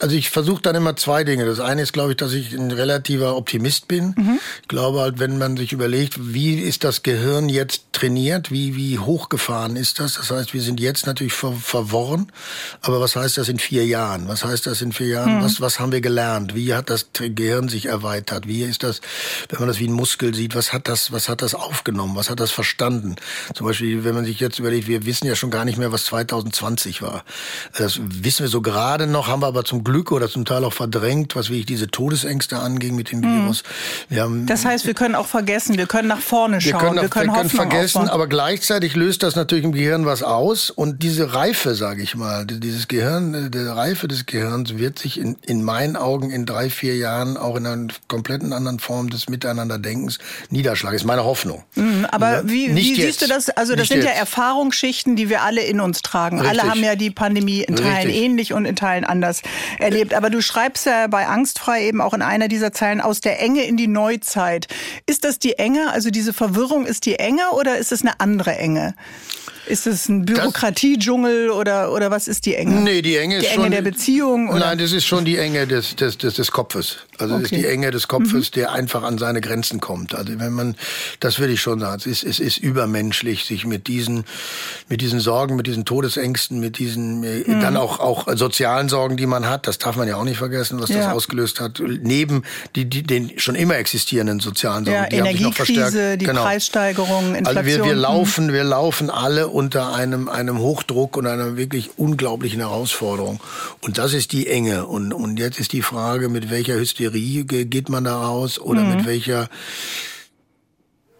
Also ich versuche dann immer zwei Dinge. Das eine ist, glaube ich, dass ich ein relativer Optimist bin. Mhm. Ich glaube halt, wenn man sich überlegt, wie ist das Gehirn jetzt trainiert, wie, wie hochgefahren ist das? Das heißt, wir sind jetzt natürlich ver verworren. Aber was heißt das in vier Jahren? Was heißt das in vier Jahren? Mhm. Was, was haben wir gelernt? Wie hat das Gehirn sich erweitert? Wie ist das, wenn man das wie ein Muskel sieht, was hat das, was hat das aufgenommen? Was hat das verstanden? Zum Beispiel, wenn man sich jetzt überlegt, wir wissen ja schon gar nicht mehr, was 2020 war. Das wissen wir so gerade noch, haben wir aber zum Glück oder zum Teil auch verdrängt, was wirklich diese Todesängste anging mit dem mhm. Virus. Wir haben, das heißt, wir können auch vergessen, wir können nach vorne schauen, wir können, wir können, wir können vergessen, aufbauen. aber gleichzeitig löst das natürlich im Gehirn was aus und diese Reife, sage ich mal, dieses Gehirn, die Reife des Gehirns wird sich in, in meinen Augen in drei, vier Jahren auch in einer kompletten anderen Form des Miteinanderdenkens niederschlagen. Ist meine Hoffnung. Mhm, aber wie, wie siehst du das? Also das Nicht sind jetzt. ja Erfahrungsschichten, die wir alle in uns tragen. Richtig. Alle haben ja die Pandemie in Teilen Richtig. ähnlich und in Teilen anders erlebt. Aber du schreibst ja bei Angstfrei eben auch in einer dieser Zeilen aus der Enge in die Neuzeit. Ist das die Enge, also diese Verwirrung ist die Enge oder ist es eine andere Enge? Ist es ein Bürokratiedschungel oder, oder was ist die Enge? Nee, die Enge ist die Enge schon, der Beziehung? Oder? Nein, das ist schon die Enge des, des, des, des Kopfes. Also okay. ist die Enge des Kopfes, mhm. der einfach an seine Grenzen kommt. Also wenn man, das würde ich schon sagen, es ist, es ist übermenschlich, sich mit diesen, mit diesen Sorgen, mit diesen Todesängsten, mit diesen, äh, mhm. dann auch, auch sozialen Sorgen, die man hat, das darf man ja auch nicht vergessen, was ja. das ausgelöst hat, neben die, die, den schon immer existierenden sozialen Sorgen. Ja, die Energiekrise, die genau. Preissteigerung, Inflation. Also wir, wir laufen, wir laufen alle unter einem, einem Hochdruck und einer wirklich unglaublichen Herausforderung. Und das ist die Enge. Und, und jetzt ist die Frage, mit welcher Hysterie geht man da raus oder mhm. mit welcher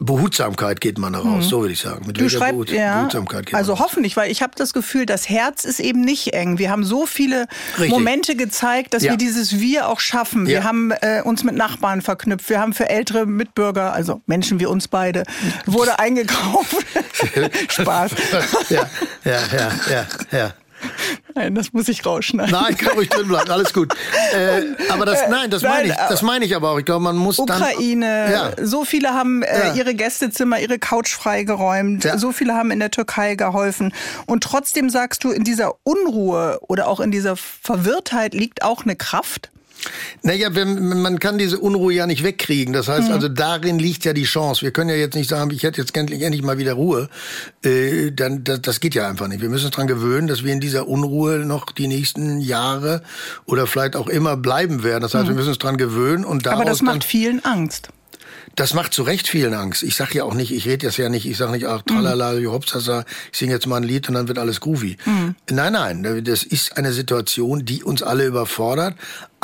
Behutsamkeit geht man daraus, mhm. so würde ich sagen. Mit du schreibst, ja, Behutsamkeit geht Also hoffentlich, weil ich habe das Gefühl, das Herz ist eben nicht eng. Wir haben so viele Richtig. Momente gezeigt, dass ja. wir dieses Wir auch schaffen. Ja. Wir haben äh, uns mit Nachbarn verknüpft. Wir haben für ältere Mitbürger, also Menschen wie uns beide, wurde eingekauft. Spaß. ja, ja, ja, ja, ja. Nein, das muss ich rausschneiden. Nein, kann ruhig drin bleiben, alles gut. Äh, aber das, nein, das meine ich, das meine ich aber auch. Ich glaube, man muss Ukraine, dann, ja. so viele haben äh, ja. ihre Gästezimmer, ihre Couch freigeräumt, ja. so viele haben in der Türkei geholfen. Und trotzdem sagst du, in dieser Unruhe oder auch in dieser Verwirrtheit liegt auch eine Kraft? Naja, wenn, man kann diese Unruhe ja nicht wegkriegen. Das heißt, mhm. also darin liegt ja die Chance. Wir können ja jetzt nicht sagen, ich hätte jetzt endlich, endlich mal wieder Ruhe. Äh, dann, das, das geht ja einfach nicht. Wir müssen uns daran gewöhnen, dass wir in dieser Unruhe noch die nächsten Jahre oder vielleicht auch immer bleiben werden. Das heißt, mhm. wir müssen uns daran gewöhnen und daraus Aber das macht vielen Angst. Das macht zu Recht vielen Angst. Ich sag ja auch nicht, ich rede jetzt ja nicht, ich sag nicht, ach, tralala, mhm. hopsasa, ich singe jetzt mal ein Lied und dann wird alles groovy. Mhm. Nein, nein, das ist eine Situation, die uns alle überfordert,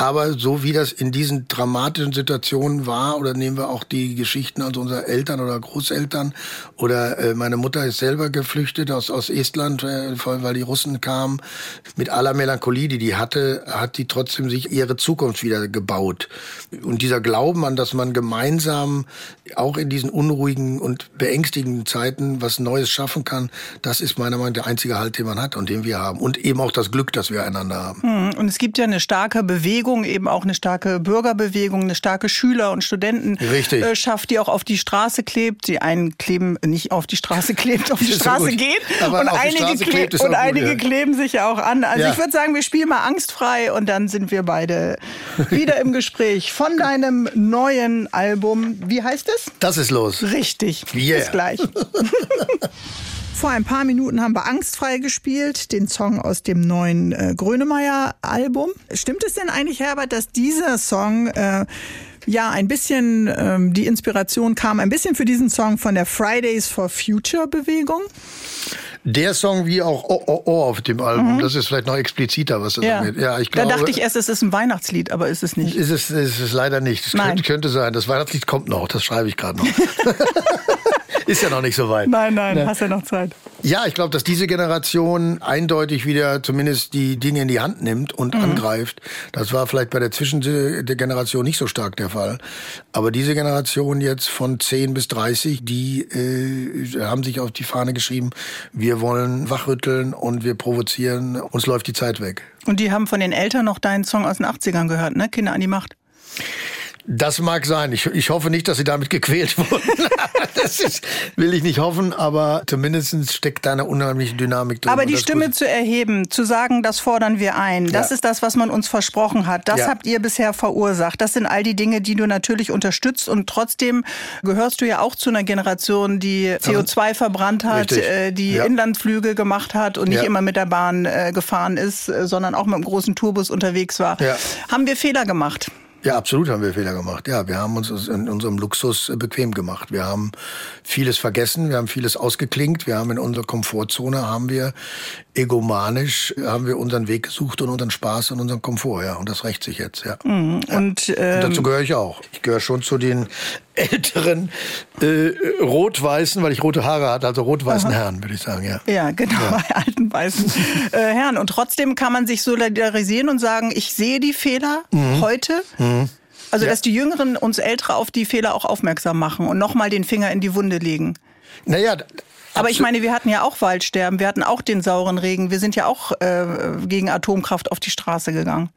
aber so wie das in diesen dramatischen Situationen war, oder nehmen wir auch die Geschichten also unserer Eltern oder Großeltern, oder äh, meine Mutter ist selber geflüchtet aus, aus Estland, äh, weil die Russen kamen, mit aller Melancholie, die die hatte, hat die trotzdem sich ihre Zukunft wieder gebaut. Und dieser Glauben an, dass man gemeinsam auch in diesen unruhigen und beängstigenden Zeiten was Neues schaffen kann, das ist meiner Meinung nach der einzige Halt, den man hat und den wir haben. Und eben auch das Glück, das wir einander haben. Hm, und es gibt ja eine starke Bewegung, Bewegung, eben auch eine starke Bürgerbewegung, eine starke Schüler- und Studentenschaft, die auch auf die Straße klebt. Die einen kleben nicht auf die Straße klebt, auf die Straße so geht. Aber und einige, klebt, und gut, einige ja. kleben sich ja auch an. Also ja. ich würde sagen, wir spielen mal angstfrei und dann sind wir beide wieder im Gespräch von deinem neuen Album. Wie heißt es? Das ist los. Richtig. Yeah. Bis gleich. Vor ein paar Minuten haben wir Angstfrei gespielt, den Song aus dem neuen äh, Grönemeyer-Album. Stimmt es denn eigentlich, Herbert, dass dieser Song äh, ja ein bisschen ähm, die Inspiration kam, ein bisschen für diesen Song von der Fridays for Future Bewegung? Der Song wie auch Oh Oh Oh auf dem Album, mhm. das ist vielleicht noch expliziter, was das ja. angeht. Ja, ich glaube, da dachte ich erst, es ist ein Weihnachtslied, aber ist es nicht. Ist es, ist es leider nicht. Es könnte, könnte, sein. Das Weihnachtslied kommt noch, das schreibe ich gerade noch. Ist ja noch nicht so weit. Nein, nein, ne? hast ja noch Zeit. Ja, ich glaube, dass diese Generation eindeutig wieder zumindest die Dinge in die Hand nimmt und mhm. angreift. Das war vielleicht bei der Zwischengeneration nicht so stark der Fall. Aber diese Generation jetzt von 10 bis 30, die äh, haben sich auf die Fahne geschrieben, wir wollen wachrütteln und wir provozieren, uns läuft die Zeit weg. Und die haben von den Eltern noch deinen Song aus den 80ern gehört, ne? Kinder an die Macht. Das mag sein. Ich, ich hoffe nicht, dass sie damit gequält wurden. das ist, will ich nicht hoffen, aber zumindest steckt da eine unheimliche Dynamik drin. Aber die Stimme gut. zu erheben, zu sagen, das fordern wir ein, das ja. ist das, was man uns versprochen hat. Das ja. habt ihr bisher verursacht. Das sind all die Dinge, die du natürlich unterstützt und trotzdem gehörst du ja auch zu einer Generation, die CO2 verbrannt hat, Richtig. Äh, die ja. Inlandsflüge gemacht hat und nicht immer mit der Bahn äh, gefahren ist, äh, sondern auch mit einem großen Tourbus unterwegs war. Haben wir Fehler gemacht? Ja, absolut haben wir Fehler gemacht. Ja, wir haben uns in unserem Luxus bequem gemacht. Wir haben vieles vergessen, wir haben vieles ausgeklingt, wir haben in unserer Komfortzone haben wir egomanisch haben wir unseren Weg gesucht und unseren Spaß und unseren Komfort, ja. Und das rächt sich jetzt, ja. Mhm. ja. Und, ähm, und, dazu gehöre ich auch. Ich gehöre schon zu den älteren äh, rot-weißen, weil ich rote Haare hatte, also rot-weißen Herren, würde ich sagen, ja. Ja, genau, ja. alten weißen äh, Herren. Und trotzdem kann man sich solidarisieren und sagen, ich sehe die Fehler mhm. heute. Mhm. Also, ja. dass die Jüngeren uns Ältere auf die Fehler auch aufmerksam machen und nochmal den Finger in die Wunde legen. Naja, aber ich meine, wir hatten ja auch Waldsterben, wir hatten auch den sauren Regen, wir sind ja auch äh, gegen Atomkraft auf die Straße gegangen.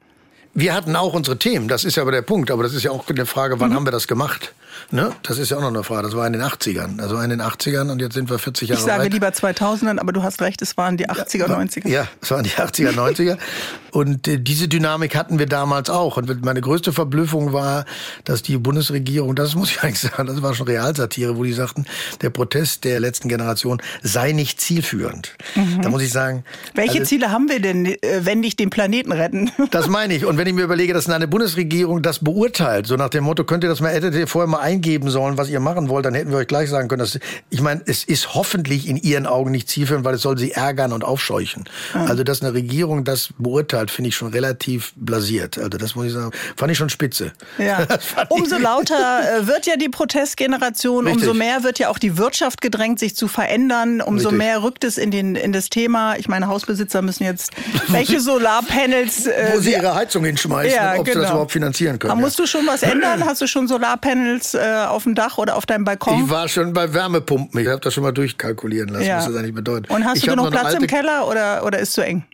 Wir hatten auch unsere Themen, das ist ja aber der Punkt. Aber das ist ja auch eine Frage, wann mhm. haben wir das gemacht? Ne? Das ist ja auch noch eine Frage. Das war in den 80ern. Also in den 80ern und jetzt sind wir 40 Jahre Ich sage weit. lieber 2000ern, aber du hast recht, es waren die 80er, ja, 90er. Ja, es waren die 80er, 90er. und äh, diese Dynamik hatten wir damals auch. Und meine größte Verblüffung war, dass die Bundesregierung, das muss ich eigentlich sagen, das war schon Realsatire, wo die sagten, der Protest der letzten Generation sei nicht zielführend. Mhm. Da muss ich sagen. Welche also, Ziele haben wir denn, äh, wenn nicht den Planeten retten? das meine ich. Und wenn ich mir überlege, dass eine Bundesregierung das beurteilt, so nach dem Motto, könnt ihr das mal, hättet ihr vorher mal eingeben sollen, was ihr machen wollt, dann hätten wir euch gleich sagen können, dass, ich meine, es ist hoffentlich in ihren Augen nicht zielführend, weil es soll sie ärgern und aufscheuchen. Mhm. Also, dass eine Regierung das beurteilt, finde ich schon relativ blasiert. Also, das muss ich sagen, fand ich schon spitze. Ja. Umso lauter äh, wird ja die Protestgeneration, Richtig. umso mehr wird ja auch die Wirtschaft gedrängt, sich zu verändern, umso Richtig. mehr rückt es in, den, in das Thema. Ich meine, Hausbesitzer müssen jetzt, welche Solarpanels... Äh, Wo sie ihre Heizung hinschmeißen, ja, ob genau. sie das genau. überhaupt finanzieren können. Aber ja. musst du schon was ändern? Hast du schon Solarpanels äh, auf dem Dach oder auf deinem Balkon? Ich war schon bei Wärmepumpen. Ich habe das schon mal durchkalkulieren lassen, ja. was das eigentlich bedeutet. Und hast ich du genug Platz im Keller oder, oder ist zu eng?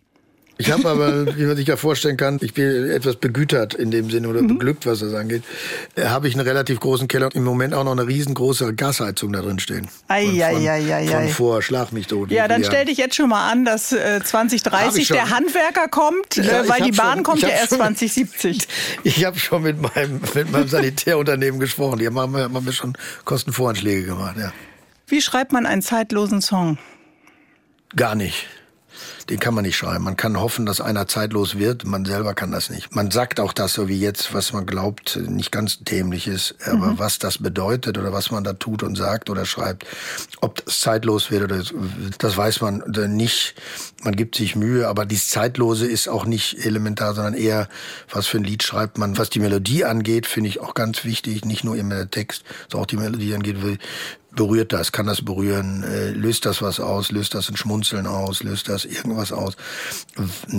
Ich habe aber, wie man sich ja vorstellen kann, ich bin etwas begütert in dem Sinne oder mhm. beglückt, was das angeht. Äh, habe ich einen relativ großen Keller und im Moment auch noch eine riesengroße Gasheizung da drin stehen. Ei, von, ei, ei, ei, von vor Schlag mich tot. Ja, dann stell dich jetzt schon mal an, dass äh, 2030 der Handwerker kommt, ja, äh, weil die Bahn schon, kommt ja erst 2070. Ich habe schon mit meinem, mit meinem Sanitärunternehmen gesprochen. Die haben, haben mir schon Kostenvoranschläge gemacht. Ja. Wie schreibt man einen zeitlosen Song? Gar nicht den kann man nicht schreiben. Man kann hoffen, dass einer zeitlos wird. Man selber kann das nicht. Man sagt auch das, so wie jetzt, was man glaubt, nicht ganz dämlich ist. Aber mhm. was das bedeutet oder was man da tut und sagt oder schreibt, ob das zeitlos wird oder das weiß man nicht. Man gibt sich Mühe, aber dieses Zeitlose ist auch nicht elementar, sondern eher, was für ein Lied schreibt man. Was die Melodie angeht, finde ich auch ganz wichtig. Nicht nur immer der Text, sondern auch die Melodie angeht berührt das, kann das berühren, äh, löst das was aus, löst das ein Schmunzeln aus, löst das irgendwas aus.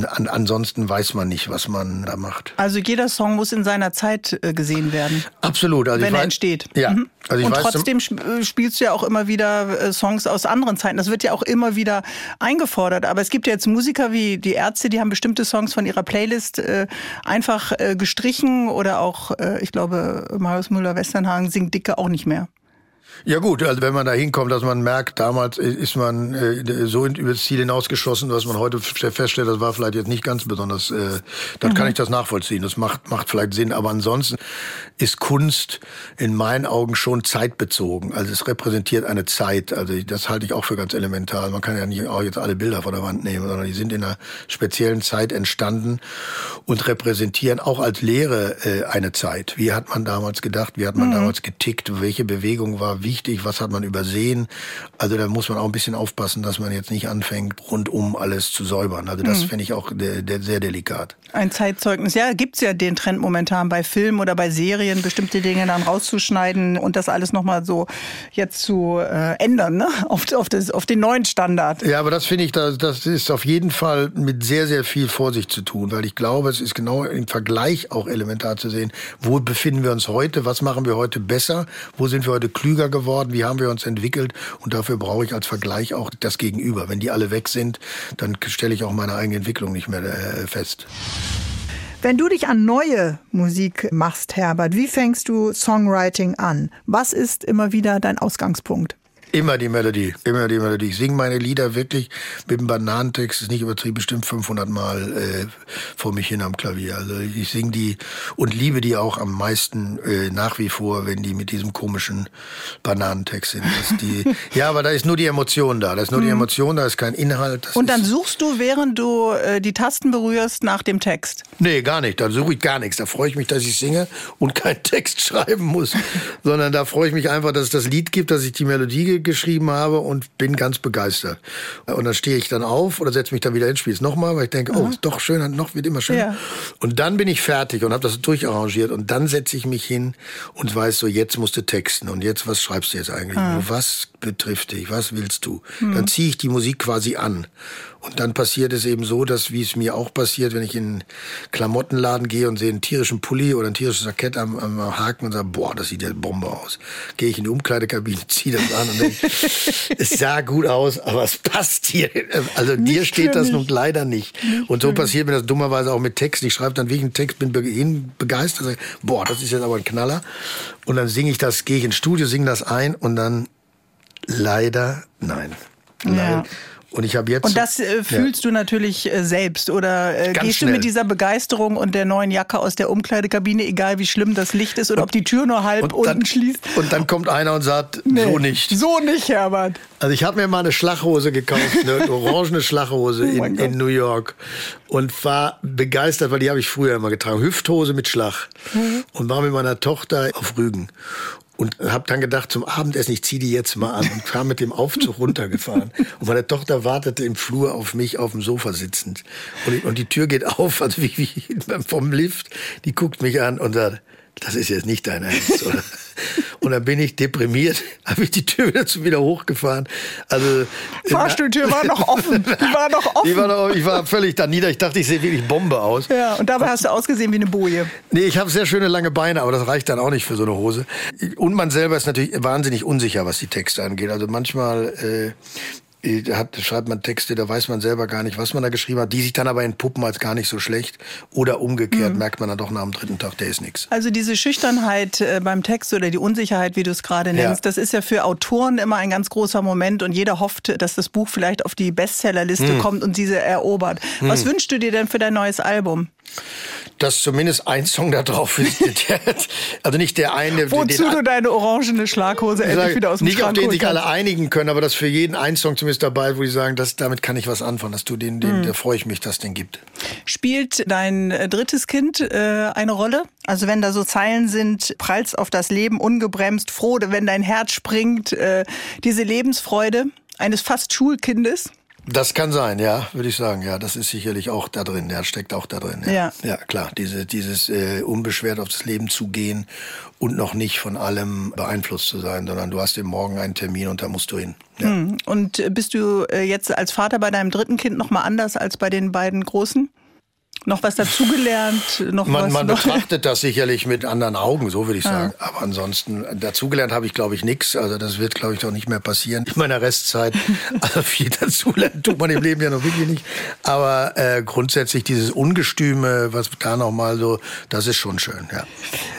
An, ansonsten weiß man nicht, was man da macht. Also jeder Song muss in seiner Zeit äh, gesehen werden. Absolut. Also wenn er entsteht. Ja. Mhm. Also Und trotzdem äh, spielst du ja auch immer wieder äh, Songs aus anderen Zeiten. Das wird ja auch immer wieder eingefordert. Aber es gibt ja jetzt Musiker wie die Ärzte, die haben bestimmte Songs von ihrer Playlist äh, einfach äh, gestrichen oder auch, ich glaube, Marius Müller-Westernhagen singt Dicke auch nicht mehr. Ja gut, also wenn man da hinkommt, dass man merkt, damals ist man äh, so über das Ziel hinausgeschossen, dass man heute feststellt, das war vielleicht jetzt nicht ganz besonders, äh, dann mhm. kann ich das nachvollziehen. Das macht, macht vielleicht Sinn. Aber ansonsten ist Kunst in meinen Augen schon zeitbezogen. Also es repräsentiert eine Zeit. Also das halte ich auch für ganz elementar. Man kann ja nicht auch jetzt alle Bilder von der Wand nehmen, sondern die sind in einer speziellen Zeit entstanden und repräsentieren auch als Lehre äh, eine Zeit. Wie hat man damals gedacht? Wie hat man mhm. damals getickt? Welche Bewegung war wichtig? Was hat man übersehen? Also da muss man auch ein bisschen aufpassen, dass man jetzt nicht anfängt, rundum alles zu säubern. Also das mhm. finde ich auch de de sehr delikat. Ein Zeitzeugnis. Ja, gibt's ja den Trend momentan bei Filmen oder bei Serien, bestimmte Dinge dann rauszuschneiden und das alles nochmal so jetzt zu äh, ändern, ne? auf, auf, das, auf den neuen Standard. Ja, aber das finde ich, das, das ist auf jeden Fall mit sehr, sehr viel Vorsicht zu tun, weil ich glaube, es ist genau im Vergleich auch elementar zu sehen, wo befinden wir uns heute, was machen wir heute besser, wo sind wir heute klüger geworden, wie haben wir uns entwickelt und dafür brauche ich als Vergleich auch das Gegenüber. Wenn die alle weg sind, dann stelle ich auch meine eigene Entwicklung nicht mehr äh, fest. Wenn du dich an neue Musik machst, Herbert, wie fängst du Songwriting an? Was ist immer wieder dein Ausgangspunkt? Immer die Melodie, immer die Melodie. Ich singe meine Lieder wirklich mit dem Bananentext, ist nicht übertrieben, bestimmt 500 Mal äh, vor mich hin am Klavier. Also ich singe die und liebe die auch am meisten äh, nach wie vor, wenn die mit diesem komischen Bananentext sind. Die, ja, aber da ist nur die Emotion da. Da ist nur die mhm. Emotion, da ist kein Inhalt. und dann suchst du, während du äh, die Tasten berührst, nach dem Text? Nee, gar nicht. Da suche ich gar nichts. Da freue ich mich, dass ich singe und keinen Text schreiben muss. Sondern da freue ich mich einfach, dass es das Lied gibt, dass ich die Melodie geschrieben habe und bin ganz begeistert. Und dann stehe ich dann auf oder setze mich dann wieder ins Spiel nochmal, weil ich denke, oh, ist doch schön, noch wird immer schöner. Ja. Und dann bin ich fertig und habe das durcharrangiert und dann setze ich mich hin und weiß so, jetzt musst du texten und jetzt, was schreibst du jetzt eigentlich? Ah. Was betrifft dich? Was willst du? Hm. Dann ziehe ich die Musik quasi an und dann passiert es eben so, dass, wie es mir auch passiert, wenn ich in einen Klamottenladen gehe und sehe einen tierischen Pulli oder ein tierisches Jackett am, am Haken und sage, boah, das sieht ja Bombe aus. Gehe ich in die Umkleidekabine, ziehe das an und denke, es sah gut aus, aber es passt hier. Also nicht dir steht das nun leider nicht. nicht und so passiert mir das dummerweise auch mit Texten. Ich schreibe dann wirklich einen Text, bin begeistert, sage, boah, das ist jetzt aber ein Knaller. Und dann singe ich das, gehe ich ins Studio, singe das ein und dann leider nein. Ja. Und ich habe jetzt. Und das äh, fühlst ja. du natürlich äh, selbst oder äh, gehst schnell. du mit dieser Begeisterung und der neuen Jacke aus der Umkleidekabine, egal wie schlimm das Licht ist oder und, ob die Tür nur halb unten dann, schließt? Und dann kommt einer und sagt, nee, so nicht. So nicht, Herbert. Also ich habe mir mal eine Schlachhose gekauft, eine orangene Schlachhose oh in, in, New York und war begeistert, weil die habe ich früher immer getragen. Hüfthose mit Schlag mhm. und war mit meiner Tochter auf Rügen und habe dann gedacht, zum Abendessen, ich ziehe die jetzt mal an und kam mit dem Aufzug runtergefahren. Und meine Tochter wartete im Flur auf mich auf dem Sofa sitzend. Und, und die Tür geht auf, also wie, wie vom Lift. Die guckt mich an und sagt, das ist jetzt nicht dein Ernst? Und dann bin ich deprimiert, habe ich die Tür wieder zu wieder hochgefahren. Also Fahrstuhltür war noch offen. Die war noch offen. War noch, ich war völlig da nieder. Ich dachte, ich sehe wirklich Bombe aus. Ja, und dabei hast du ausgesehen wie eine Boje. Nee, ich habe sehr schöne lange Beine, aber das reicht dann auch nicht für so eine Hose. Und man selber ist natürlich wahnsinnig unsicher, was die Texte angeht. Also manchmal äh, hat, schreibt man Texte, da weiß man selber gar nicht, was man da geschrieben hat, die sich dann aber entpuppen als gar nicht so schlecht. Oder umgekehrt mhm. merkt man dann doch nach dem dritten Tag, der ist nichts. Also diese Schüchternheit äh, beim Text oder die Unsicherheit, wie du es gerade nennst, ja. das ist ja für Autoren immer ein ganz großer Moment und jeder hofft, dass das Buch vielleicht auf die Bestsellerliste mhm. kommt und diese erobert. Mhm. Was wünschst du dir denn für dein neues Album? Dass zumindest ein Song da drauf ist. Also nicht der eine. Wozu den, du deine orangene Schlaghose endlich wieder aus dem Nicht Schrank auf den sich alle einigen können, aber dass für jeden ein Song zumindest dabei, wo die sagen, das, damit kann ich was anfangen, dass du den, den mhm. da freue ich mich, dass den gibt. Spielt dein äh, drittes Kind äh, eine Rolle? Also wenn da so Zeilen sind, prallst auf das Leben ungebremst, froh, wenn dein Herz springt, äh, diese Lebensfreude eines fast Schulkindes? Das kann sein, ja, würde ich sagen. Ja, das ist sicherlich auch da drin. Ja, steckt auch da drin. Ja, ja. ja klar. Diese, dieses äh, unbeschwert aufs Leben zu gehen und noch nicht von allem beeinflusst zu sein, sondern du hast eben morgen einen Termin und da musst du hin. Ja. Hm. Und bist du äh, jetzt als Vater bei deinem dritten Kind noch mal anders als bei den beiden Großen? Noch was dazugelernt? Noch man, was man betrachtet das sicherlich mit anderen Augen, so würde ich sagen. Ja. Aber ansonsten, dazugelernt habe ich, glaube ich, nichts. Also das wird, glaube ich, doch nicht mehr passieren in meiner Restzeit. Also viel dazulernen tut man im Leben ja noch wirklich nicht. Aber äh, grundsätzlich dieses Ungestüme, was da noch mal so, das ist schon schön, ja.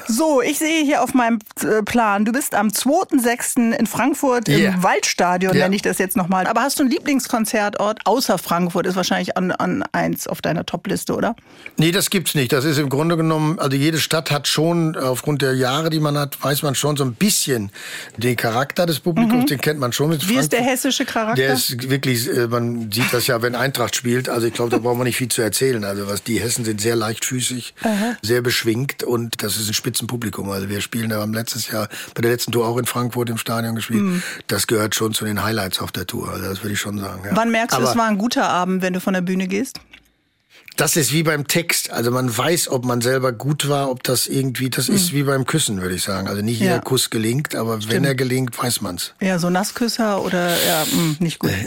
So, ich sehe hier auf meinem äh, Plan, du bist am 2.6. in Frankfurt yeah. im Waldstadion, yeah. nenne ich das jetzt nochmal. Aber hast du einen Lieblingskonzertort außer Frankfurt? Ist wahrscheinlich an, an eins auf deiner Topliste, oder? Nee, das gibt's nicht. Das ist im Grunde genommen, also jede Stadt hat schon, aufgrund der Jahre, die man hat, weiß man schon so ein bisschen den Charakter des Publikums, mhm. den kennt man schon. Mit Wie Frankfurt. ist der hessische Charakter? Der ist wirklich, äh, man sieht das ja, wenn Eintracht spielt. Also ich glaube, da braucht man nicht viel zu erzählen. Also was die Hessen sind sehr leichtfüßig, Aha. sehr beschwingt und das ist ein Spitzenpublikum. Also wir spielen, da haben letztes Jahr bei der letzten Tour auch in Frankfurt im Stadion gespielt. Mhm. Das gehört schon zu den Highlights auf der Tour. Also das würde ich schon sagen. Ja. Wann merkst du, es war ein guter Abend, wenn du von der Bühne gehst? Das ist wie beim Text. Also man weiß, ob man selber gut war, ob das irgendwie, das mhm. ist wie beim Küssen, würde ich sagen. Also nicht jeder ja. Kuss gelingt, aber Stimmt. wenn er gelingt, weiß man's. Ja, so Nassküsser oder ja, mh, nicht gut.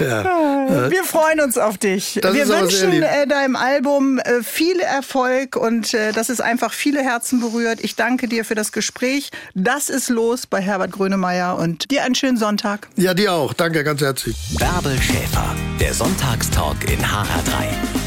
Ja. Wir freuen uns auf dich. Das Wir wünschen äh, deinem Album äh, viel Erfolg und äh, dass es einfach viele Herzen berührt. Ich danke dir für das Gespräch. Das ist los bei Herbert Grönemeyer und dir einen schönen Sonntag. Ja, dir auch. Danke ganz herzlich. Bärbel Schäfer, der Sonntagstalk in HR3.